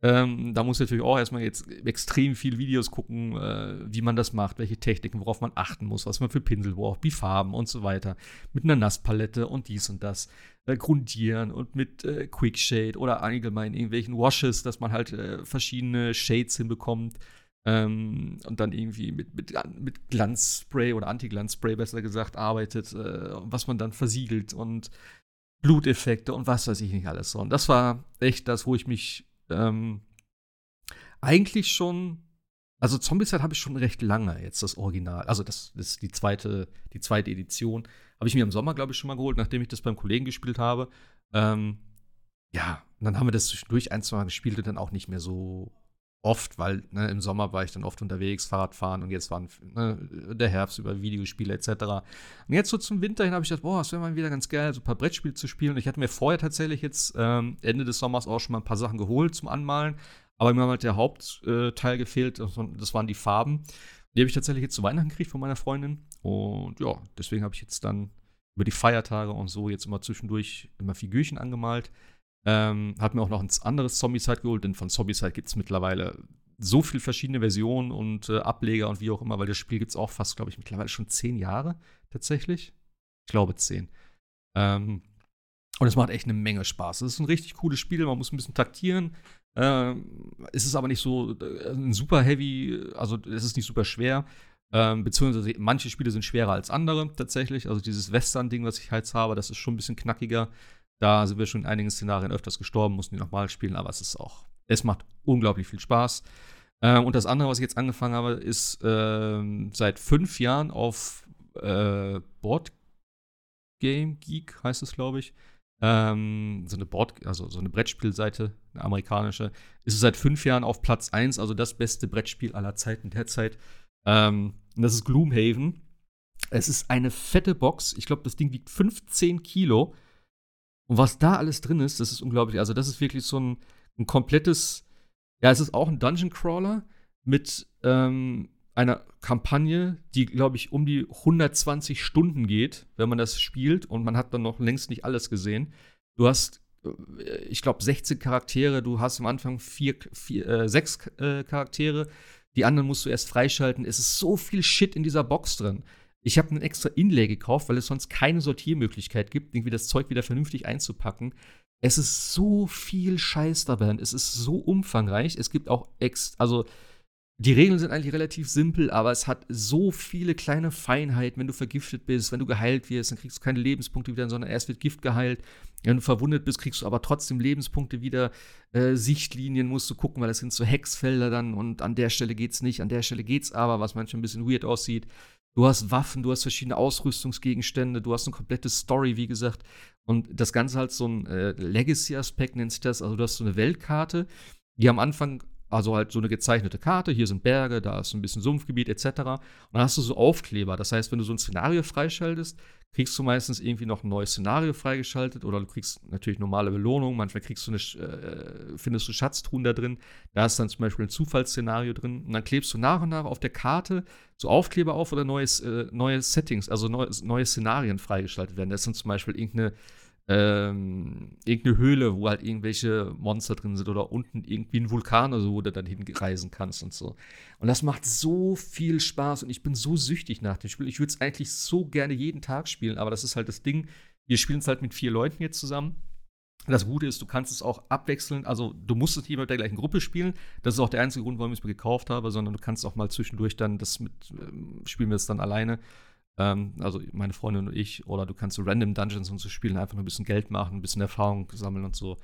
Ähm, da muss ich natürlich auch erstmal jetzt extrem viele Videos gucken, äh, wie man das macht, welche Techniken, worauf man achten muss, was man für Pinsel braucht, wie Farben und so weiter. Mit einer Nasspalette und dies und das. Äh, grundieren und mit äh, Quickshade oder allgemein irgendwelchen Washes, dass man halt äh, verschiedene Shades hinbekommt. Ähm, und dann irgendwie mit, mit, mit Glanzspray oder Anti-Glanzspray besser gesagt arbeitet, äh, was man dann versiegelt und Bluteffekte und was weiß ich nicht alles. Und das war echt das, wo ich mich ähm, eigentlich schon, also Zombieside habe ich schon recht lange jetzt das Original, also das, das ist die zweite, die zweite Edition, habe ich mir im Sommer glaube ich schon mal geholt, nachdem ich das beim Kollegen gespielt habe. Ähm, ja, und dann haben wir das zwischendurch ein, zwei Mal gespielt und dann auch nicht mehr so oft, weil ne, im Sommer war ich dann oft unterwegs, Fahrradfahren und jetzt war ne, der Herbst über Videospiele etc. Und jetzt so zum Winter hin habe ich gedacht, boah, es wäre mal wieder ganz geil, so ein paar Brettspiele zu spielen. Und ich hatte mir vorher tatsächlich jetzt ähm, Ende des Sommers auch schon mal ein paar Sachen geholt zum Anmalen, aber mir hat halt der Hauptteil gefehlt, das waren die Farben. Die habe ich tatsächlich jetzt zu Weihnachten gekriegt von meiner Freundin. Und ja, deswegen habe ich jetzt dann über die Feiertage und so jetzt immer zwischendurch immer Figürchen angemalt. Ähm, hat mir auch noch ein anderes Zombie-Side geholt, denn von Zombie-Side gibt es mittlerweile so viele verschiedene Versionen und äh, Ableger und wie auch immer, weil das Spiel gibt es auch fast, glaube ich, mittlerweile schon zehn Jahre tatsächlich. Ich glaube zehn. Ähm, und es macht echt eine Menge Spaß. Es ist ein richtig cooles Spiel, man muss ein bisschen taktieren. Ähm, es ist aber nicht so äh, super heavy, also es ist nicht super schwer. Ähm, beziehungsweise manche Spiele sind schwerer als andere tatsächlich. Also dieses Western-Ding, was ich jetzt habe, das ist schon ein bisschen knackiger. Da sind wir schon in einigen Szenarien öfters gestorben, mussten die nochmal spielen, aber es ist auch, es macht unglaublich viel Spaß. Ähm, und das andere, was ich jetzt angefangen habe, ist ähm, seit fünf Jahren auf äh, Board Game Geek, heißt es, glaube ich. Ähm, so eine Board, also so eine Brettspielseite, eine amerikanische, ist seit fünf Jahren auf Platz 1, also das beste Brettspiel aller Zeiten derzeit. Ähm, und das ist Gloomhaven. Es ist eine fette Box. Ich glaube, das Ding wiegt 15 Kilo. Und was da alles drin ist, das ist unglaublich. Also, das ist wirklich so ein, ein komplettes. Ja, es ist auch ein Dungeon Crawler mit ähm, einer Kampagne, die, glaube ich, um die 120 Stunden geht, wenn man das spielt. Und man hat dann noch längst nicht alles gesehen. Du hast, äh, ich glaube, 16 Charaktere. Du hast am Anfang vier, vier äh, sechs äh, Charaktere. Die anderen musst du erst freischalten. Es ist so viel Shit in dieser Box drin. Ich habe einen extra Inlay gekauft, weil es sonst keine Sortiermöglichkeit gibt, irgendwie das Zeug wieder vernünftig einzupacken. Es ist so viel Scheiß dabei und es ist so umfangreich. Es gibt auch ex, also die Regeln sind eigentlich relativ simpel, aber es hat so viele kleine Feinheiten. Wenn du vergiftet bist, wenn du geheilt wirst, dann kriegst du keine Lebenspunkte wieder, sondern erst wird Gift geheilt. Wenn du verwundet bist, kriegst du aber trotzdem Lebenspunkte wieder. Äh, Sichtlinien musst du gucken, weil das sind so Hexfelder dann und an der Stelle geht's nicht, an der Stelle geht's aber, was manchmal ein bisschen weird aussieht. Du hast Waffen, du hast verschiedene Ausrüstungsgegenstände, du hast eine komplette Story, wie gesagt. Und das Ganze halt so ein äh, Legacy-Aspekt nennt sich das. Also du hast so eine Weltkarte, die am Anfang also halt so eine gezeichnete Karte, hier sind Berge, da ist ein bisschen Sumpfgebiet etc. Und dann hast du so Aufkleber. Das heißt, wenn du so ein Szenario freischaltest, kriegst du meistens irgendwie noch ein neues Szenario freigeschaltet oder du kriegst natürlich normale Belohnung. Manchmal kriegst du eine, äh, findest du Schatztruhen da drin. Da ist dann zum Beispiel ein Zufallsszenario drin. Und dann klebst du nach und nach auf der Karte so Aufkleber auf oder neues, äh, neue Settings, also neue, neue Szenarien freigeschaltet werden. Das sind zum Beispiel irgendeine ähm, irgendeine Höhle, wo halt irgendwelche Monster drin sind oder unten irgendwie ein Vulkan oder so, wo du dann hinreisen kannst und so. Und das macht so viel Spaß und ich bin so süchtig nach dem Spiel. Ich würde es eigentlich so gerne jeden Tag spielen, aber das ist halt das Ding. Wir spielen es halt mit vier Leuten jetzt zusammen. Das Gute ist, du kannst es auch abwechseln. Also, du musst es nicht mit der gleichen Gruppe spielen. Das ist auch der einzige Grund, warum ich es mir gekauft habe, sondern du kannst auch mal zwischendurch dann das mit, ähm, spielen wir es dann alleine. Ähm, also meine Freundin und ich, oder du kannst so random Dungeons und so spielen, einfach nur ein bisschen Geld machen, ein bisschen Erfahrung sammeln und so.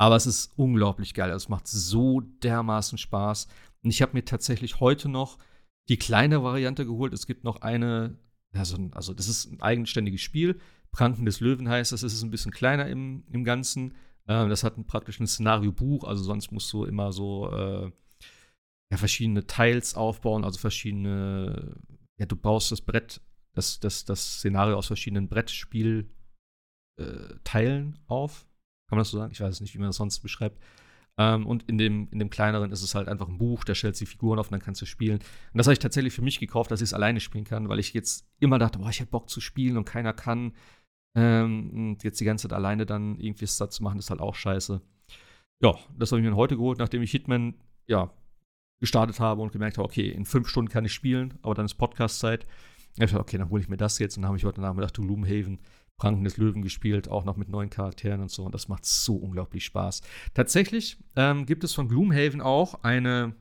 Aber es ist unglaublich geil. Also es macht so dermaßen Spaß. Und ich habe mir tatsächlich heute noch die kleine Variante geholt. Es gibt noch eine, also, also das ist ein eigenständiges Spiel. Pranken des Löwen heißt das. Es ist ein bisschen kleiner im, im Ganzen. Äh, das hat ein, praktisch ein Szenariobuch. Also sonst musst du immer so äh, ja, verschiedene Teils aufbauen, also verschiedene, ja, du baust das Brett das, das, das Szenario aus verschiedenen Brettspielteilen äh, auf. Kann man das so sagen? Ich weiß nicht, wie man das sonst beschreibt. Ähm, und in dem, in dem kleineren ist es halt einfach ein Buch, da stellst du die Figuren auf und dann kannst du spielen. Und das habe ich tatsächlich für mich gekauft, dass ich es alleine spielen kann, weil ich jetzt immer dachte, boah, ich hätte Bock zu spielen und keiner kann. Ähm, und jetzt die ganze Zeit alleine dann irgendwie das zu machen, ist halt auch scheiße. Ja, das habe ich mir heute geholt, nachdem ich Hitman, ja, gestartet habe und gemerkt habe, okay, in fünf Stunden kann ich spielen, aber dann ist Podcast-Zeit. Ich dachte, okay, dann hole ich mir das jetzt und dann habe ich heute Nachmittag Gloomhaven, Pranken des Löwen gespielt, auch noch mit neuen Charakteren und so. Und das macht so unglaublich Spaß. Tatsächlich ähm, gibt es von Gloomhaven auch eine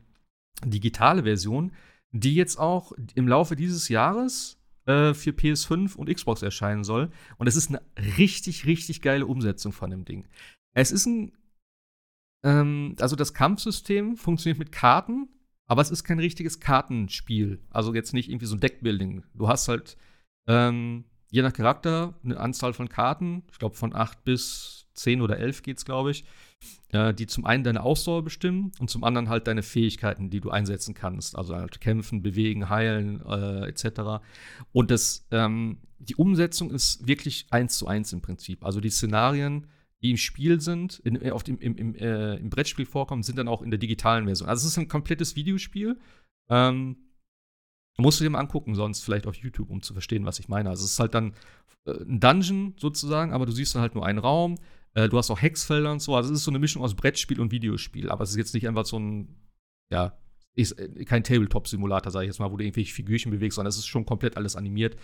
digitale Version, die jetzt auch im Laufe dieses Jahres äh, für PS5 und Xbox erscheinen soll. Und es ist eine richtig, richtig geile Umsetzung von dem Ding. Es ist ein ähm, also das Kampfsystem funktioniert mit Karten, aber es ist kein richtiges Kartenspiel. Also jetzt nicht irgendwie so ein Deckbuilding. Du hast halt ähm, je nach Charakter eine Anzahl von Karten. Ich glaube, von 8 bis 10 oder 11 geht es, glaube ich. Äh, die zum einen deine Ausdauer bestimmen und zum anderen halt deine Fähigkeiten, die du einsetzen kannst. Also halt kämpfen, bewegen, heilen, äh, etc. Und das, ähm, die Umsetzung ist wirklich eins zu eins im Prinzip. Also die Szenarien die im Spiel sind, in, äh, auf dem, im, im, äh, im Brettspiel vorkommen, sind dann auch in der digitalen Version. Also es ist ein komplettes Videospiel. Ähm, musst du dir mal angucken, sonst vielleicht auf YouTube, um zu verstehen, was ich meine. Also es ist halt dann äh, ein Dungeon sozusagen, aber du siehst dann halt nur einen Raum. Äh, du hast auch Hexfelder und so. Also es ist so eine Mischung aus Brettspiel und Videospiel. Aber es ist jetzt nicht einfach so ein, ja, ist äh, kein Tabletop-Simulator, sage ich jetzt mal, wo du irgendwelche Figürchen bewegst, sondern es ist schon komplett alles animiert.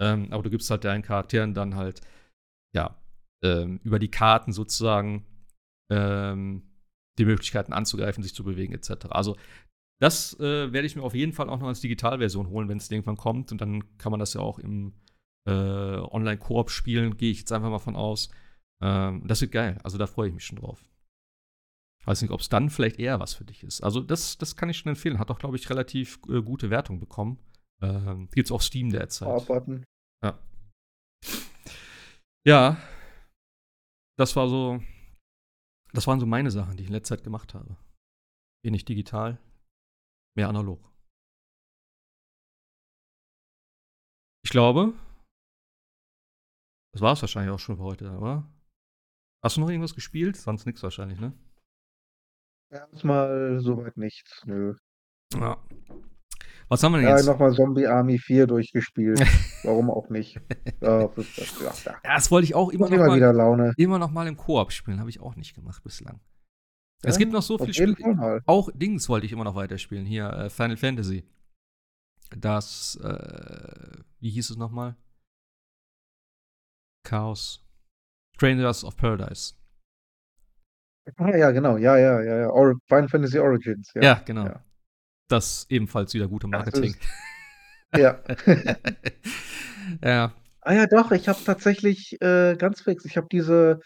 Ähm, aber du gibst halt deinen Charakteren dann halt, ja, ähm, über die Karten sozusagen ähm, die Möglichkeiten anzugreifen, sich zu bewegen, etc. Also, das äh, werde ich mir auf jeden Fall auch noch als Digitalversion holen, wenn es irgendwann kommt. Und dann kann man das ja auch im äh, Online-Koop spielen, gehe ich jetzt einfach mal von aus. Ähm, das wird geil. Also, da freue ich mich schon drauf. Ich weiß nicht, ob es dann vielleicht eher was für dich ist. Also, das, das kann ich schon empfehlen. Hat auch, glaube ich, relativ äh, gute Wertung bekommen. Ähm, Gibt es auf Steam derzeit.
Arbeiten.
Ja. Ja. Das war so. Das waren so meine Sachen, die ich in letzter Zeit gemacht habe. Wenig digital, mehr analog. Ich glaube, das war es wahrscheinlich auch schon für heute, oder? Hast du noch irgendwas gespielt? Sonst nichts wahrscheinlich, ne?
Erstmal soweit nichts, nö.
Ja. Was haben wir denn
Ja,
jetzt?
nochmal Zombie Army 4 durchgespielt. (laughs) Warum auch nicht? Ja, das, ja, ja.
Ja, wollte ich auch immer noch,
immer
mal,
wieder Laune.
immer noch mal im Koop spielen. Habe ich auch nicht gemacht bislang. Es
Ja,
gibt noch so viel Spiele. Auch Dings wollte ich immer noch weiterspielen. Hier, äh, Final Fantasy. Das, äh, wie hieß es nochmal? Chaos. Strangers of Paradise.
Ah, ja, genau. Ja, ja, ja, ja. Or Final Fantasy Origins. Ja,
Ja, genau.
Ja.
Das ebenfalls wieder gute Marketing.
ja. (laughs)
ja.
Ah ja, doch, ich habe tatsächlich äh, ganz fix, ich habe diese,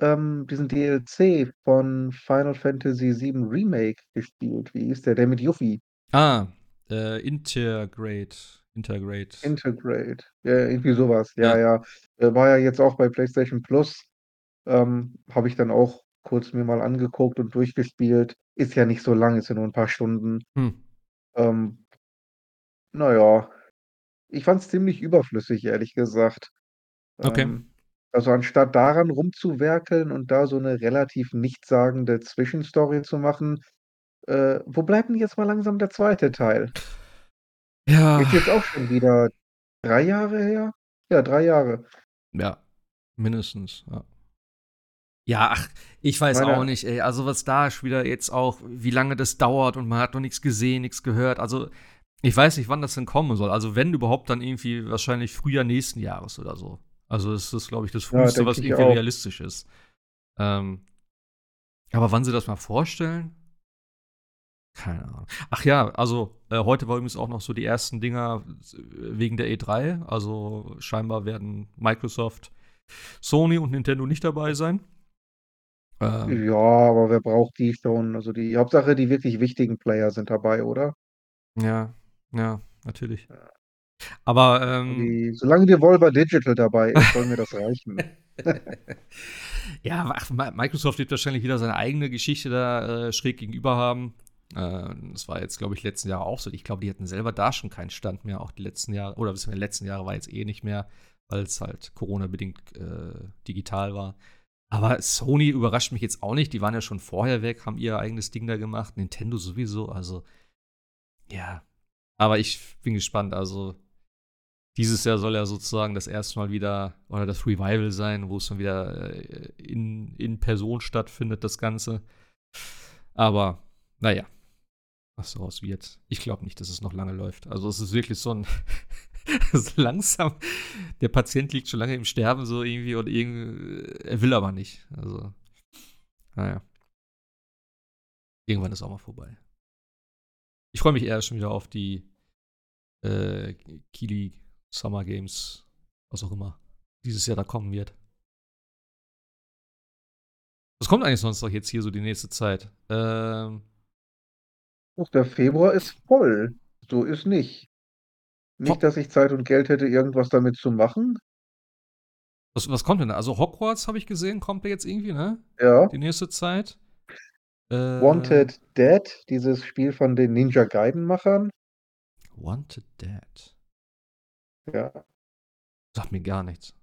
ähm, diesen DLC von Final Fantasy VII Remake gespielt. Wie hieß der? Der mit Yuffie.
Ah, äh, Integrate. Integrate.
Integrate. Ja, irgendwie sowas. Ja,
Ja.
ja. Äh, war ja jetzt auch bei PlayStation Plus. Ähm, habe ich dann auch kurz mir mal angeguckt und durchgespielt. Ist ja nicht so lang, ist ja nur ein paar Stunden.
hm.
Ähm, naja, ich fand es ziemlich überflüssig, ehrlich gesagt.
Okay.
Ähm, also anstatt daran rumzuwerkeln und da so eine relativ nichtssagende Zwischenstory zu machen, äh, wo bleibt denn jetzt mal langsam der zweite Teil?
Ja.
Ist jetzt auch schon wieder drei Jahre her? Ja, drei Jahre.
Ja, mindestens, ja. Ja, ach, ich weiß
Meine-
auch nicht, ey. Also, was da schon wieder jetzt auch, wie lange das dauert und man hat noch nichts gesehen, nichts gehört. Also, ich weiß nicht, wann das denn kommen soll. Also, wenn überhaupt, dann irgendwie wahrscheinlich Frühjahr nächsten Jahres oder so. Also, das ist, glaube ich, das
Ja,
Früheste,
denk
was irgendwie
auch.
realistisch ist. Ähm, aber wann sie das mal vorstellen? Keine Ahnung. Ach ja, also äh, heute war übrigens auch noch so die ersten Dinger äh, wegen der E3. Also scheinbar werden Microsoft, Sony und Nintendo nicht dabei sein. Ähm,
Ja, aber wer braucht die schon? Also die Hauptsache, die wirklich wichtigen Player sind dabei, oder?
ja, ja, natürlich. Aber ähm,
Die, solange die Volver Digital dabei ist, soll mir das reichen. (laughs)
ja, ach, Mi- Microsoft wird wahrscheinlich wieder seine eigene Geschichte da äh, schräg gegenüber haben. Äh, das war jetzt, glaube ich, letzten Jahre auch so. Ich glaube, die hatten selber da schon keinen Stand mehr, auch die letzten Jahre. Oder bis die letzten Jahre war jetzt eh nicht mehr, weil es halt Corona-bedingt äh, digital war. Aber Sony überrascht mich jetzt auch nicht. Die waren ja schon vorher weg, haben ihr eigenes Ding da gemacht. Nintendo sowieso. Also, ja. Aber ich bin gespannt. Also, dieses Jahr soll ja sozusagen das erste Mal wieder oder das Revival sein, wo es dann wieder äh, in, in Person stattfindet, das Ganze. Aber, naja, was daraus wird. Ich glaube nicht, dass es noch lange läuft. Also, es ist wirklich so ein. (laughs) (laughs) so langsam. Der Patient liegt schon lange im Sterben, so irgendwie, und irgendwie, er will aber nicht. Also, naja. Irgendwann ist auch mal vorbei. Ich freue mich eher schon wieder auf die äh, Kili Summer Games, was auch immer, dieses Jahr da kommen wird. Was kommt eigentlich sonst noch jetzt hier so die nächste Zeit? Ähm,
Uch, der Februar ist voll. So ist nicht. Nicht, dass ich Zeit und Geld hätte, irgendwas damit zu machen.
was, was kommt denn da? Also Hogwarts habe ich gesehen, kommt da jetzt irgendwie, ne?
Ja.
Die nächste Zeit. Äh,
Wanted Dead, dieses Spiel von den Ninja Gaiden-Machern.
Wanted Dead.
Ja.
Sagt mir gar nichts.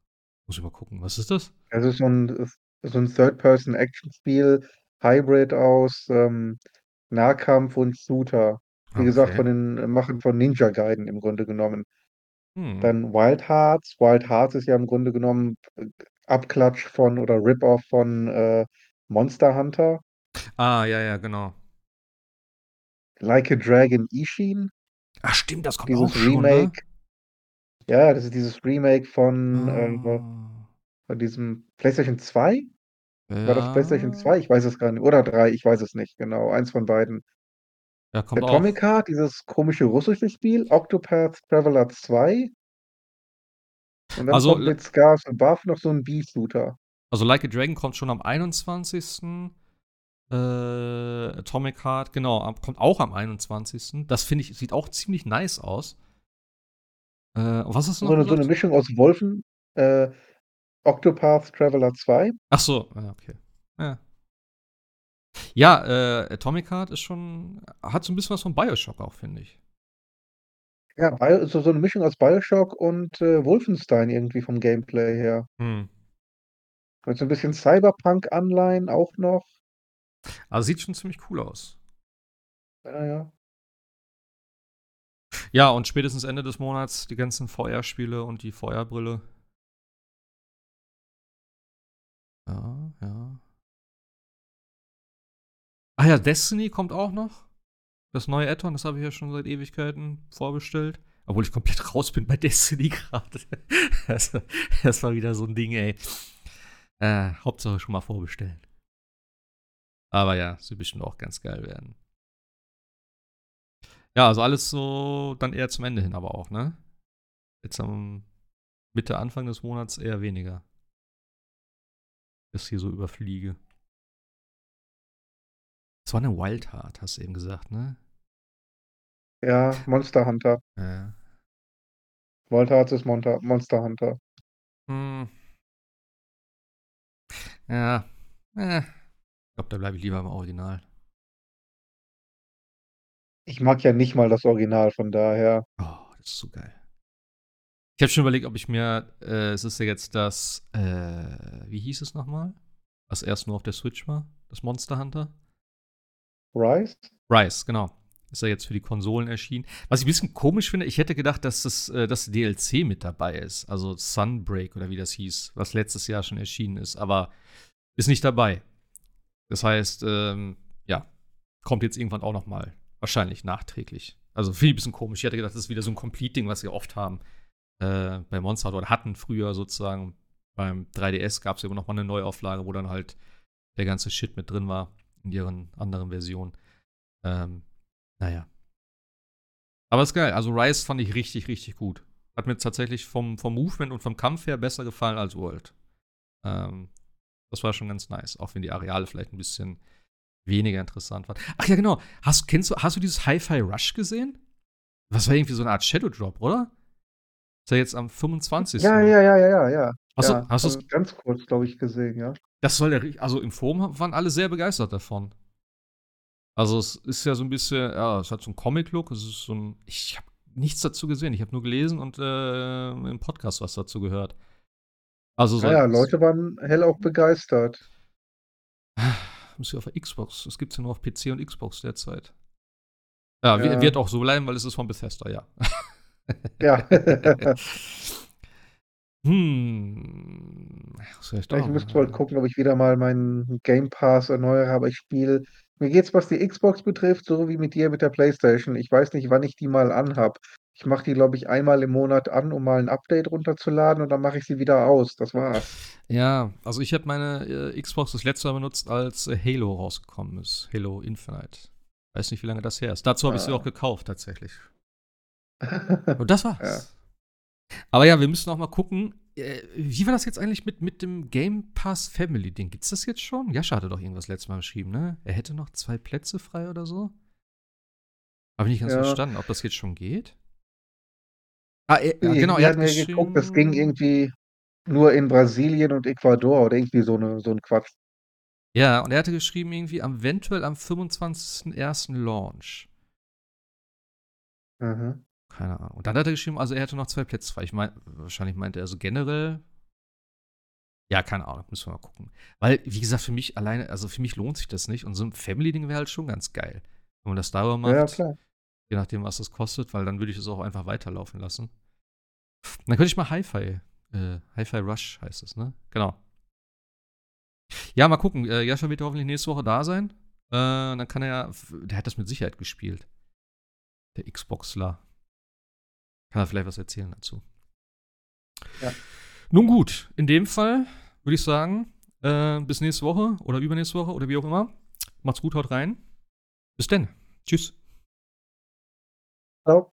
Muss ich mal gucken. Was ist das?
Also so ein, so ein Third-Person-Action-Spiel, Hybrid aus ähm, Nahkampf und Shooter. Wie gesagt,
Okay.
von den Machern von Ninja Gaiden im Grunde genommen.
Hm.
Dann Wild Hearts. Wild Hearts ist ja im Grunde genommen äh, Abklatsch von oder Rip-Off von äh, Monster Hunter.
Ah, ja, ja, genau.
Like a Dragon Ishin.
Ach stimmt, das kommt
Dieses
auch schon, ne?
Remake. Ja, das ist dieses Remake von, äh,
Ah,
von diesem PlayStation 2? War das PlayStation
ja.
2? Ich weiß es gar nicht. Oder 3, ich weiß es nicht genau. Eins von beiden.
Ja, kommt auch.
Atomic Heart, dieses komische russische Spiel, Octopath Traveler 2. Und dann
Also,
kommt mit Scars Above noch so ein B-Shooter.
Also Like a Dragon kommt schon am 21. Äh, Atomic Heart, genau, am- kommt auch am 21. Das finde ich, sieht auch ziemlich nice aus. Äh, und was hast du
So
noch
eine, so eine
gesagt?
Mischung aus Wolfen, äh, Octopath Traveler 2.
Ach so, ja, okay. Ja, ja äh, Atomic Heart ist schon, hat so ein bisschen was von Bioshock auch, finde ich.
Ja, Bio, so, so eine Mischung aus Bioshock und äh, Wolfenstein irgendwie vom Gameplay her.
Hm.
Mit so ein bisschen Cyberpunk-Anleihen auch noch.
Also sieht schon ziemlich cool aus.
Ja, ja.
Ja, und spätestens Ende des Monats die ganzen VR-Spiele und die VR-Brille. Ja, ja. Ach ja, Destiny kommt auch noch. Das neue Add-on, das habe ich ja schon seit Ewigkeiten vorbestellt. Obwohl ich komplett (laughs) raus bin bei Destiny (laughs) gerade. das, das war wieder so ein Ding, ey. Äh, Hauptsache schon mal vorbestellen. Aber ja, wird bestimmt auch ganz geil werden. Ja, also alles so dann eher zum Ende hin, aber auch, ne? Jetzt am Mitte, Anfang des Monats eher weniger. Das hier so überfliege. Das war eine Wildheart, hast du eben gesagt, ne?
Ja, Monster Hunter.
Ja.
Hat es Monta Monster Hunter.
Hm. Ja. Äh. Ich glaube, da bleibe ich lieber im Original.
Ich mag ja nicht mal das Original, von daher.
Oh, das ist so geil. Ich habe schon überlegt, ob ich mir, äh, es ist ja jetzt das, äh, wie hieß es nochmal? Was erst nur auf der Switch war? Das Monster Hunter?
Rise?
Rise, genau. Ist ja jetzt für die Konsolen erschienen. Was ich ein bisschen komisch finde, ich hätte gedacht, dass das, äh, das DLC mit dabei ist. Also Sunbreak oder wie das hieß, was letztes Jahr schon erschienen ist, aber ist nicht dabei. Das heißt, ähm, ja, kommt jetzt irgendwann auch noch mal. Wahrscheinlich nachträglich. Also finde ich ein bisschen komisch. Ich hätte gedacht, das ist wieder so ein Complete-Ding, was sie oft haben. Äh, bei Monster Hunter oder hatten früher sozusagen. Beim 3DS gab es ja immer noch mal eine Neuauflage, wo dann halt der ganze Shit mit drin war in ihren anderen Versionen. Ähm, naja. Aber ist geil. Also Rise fand ich richtig, richtig gut. Hat mir tatsächlich vom, vom Movement und vom Kampf her besser gefallen als World. Ähm, das war schon ganz nice. Auch wenn die Areale vielleicht ein bisschen weniger interessant waren. Ach ja, genau. Hast, kennst du, hast du dieses Hi-Fi Rush gesehen? Was war irgendwie so eine Art Shadow Drop, oder? Ist ja jetzt am 25.
Ja, ja, ja, ja, ja, ja.
Hast du-
ja,
hast
hab ich ganz kurz, glaube ich, gesehen, ja.
Das soll der, also im Forum waren alle sehr begeistert davon. Also es ist ja so ein bisschen, ja, es hat so einen Comic-Look, es ist so ein, ich habe nichts dazu gesehen, ich habe nur gelesen und äh, im Podcast was dazu gehört. Also so,
Ja, ja, Leute waren hell auch begeistert. (sighs)
Muss ja auf der Xbox, es gibt ja nur auf PC und Xbox derzeit. Ja,
Ja.
wird auch so bleiben, weil es ist von Bethesda, ja.
Ja. (laughs) (laughs) (laughs)
hm. Was soll ich
müsste halt gucken, ob ich wieder mal meinen Game Pass erneuere, aber ich spiele. Mir geht's, was die Xbox betrifft, so wie mit dir mit der PlayStation. Ich weiß nicht, wann ich die mal anhab. Ich mache die, glaube ich, einmal im Monat an, um mal ein Update runterzuladen und dann mache ich sie wieder aus. Das war's.
Ja, also ich habe meine äh, Xbox das letzte Mal benutzt, als äh, Halo rausgekommen ist. Halo Infinite. Weiß nicht, wie lange das her ist. Dazu habe ich sie
Ah.
auch gekauft, tatsächlich. (laughs) Und das war's.
Ja.
Aber ja, wir müssen auch mal gucken. Äh, wie war das jetzt eigentlich mit, mit dem Game Pass Family Ding? Gibt's das jetzt schon? Jascha hatte doch irgendwas letztes Mal geschrieben, ne? Er hätte noch zwei Plätze frei oder so. Habe ich nicht ganz
Ja.
verstanden, ob das jetzt schon geht. Ah, er, ja,
Wir-
genau, er hat
ja geguckt, das ging irgendwie nur in Brasilien und Ecuador oder irgendwie so, eine, so ein Quatsch.
Ja, und er hatte geschrieben, irgendwie am, eventuell am 25.01. Launch.
Mhm.
Keine Ahnung. Und dann hat er geschrieben, also er hätte noch zwei Plätze frei. Ich meine, wahrscheinlich meinte er so generell. Ja, keine Ahnung, müssen wir mal gucken. Weil, wie gesagt, für mich alleine, also für mich lohnt sich das nicht. Und so ein Family-Ding wäre halt schon ganz geil. Wenn man das darüber macht,
Ja, ja, klar.
je nachdem, was das kostet, weil dann würde ich es auch einfach weiterlaufen lassen. Und dann könnte ich mal Hi-Fi, äh, Hi-Fi Rush heißt es, ne? Genau. Ja, mal gucken. Äh, Jascha wird hoffentlich nächste Woche da sein. Äh, dann kann er ja, der hat das mit Sicherheit gespielt. Der Xboxler. Kann er vielleicht was erzählen dazu. Ja. Nun gut, in dem Fall würde ich sagen, äh, bis nächste Woche oder übernächste Woche oder wie auch immer. Macht's gut, haut rein. Bis denn. Tschüss. Ciao.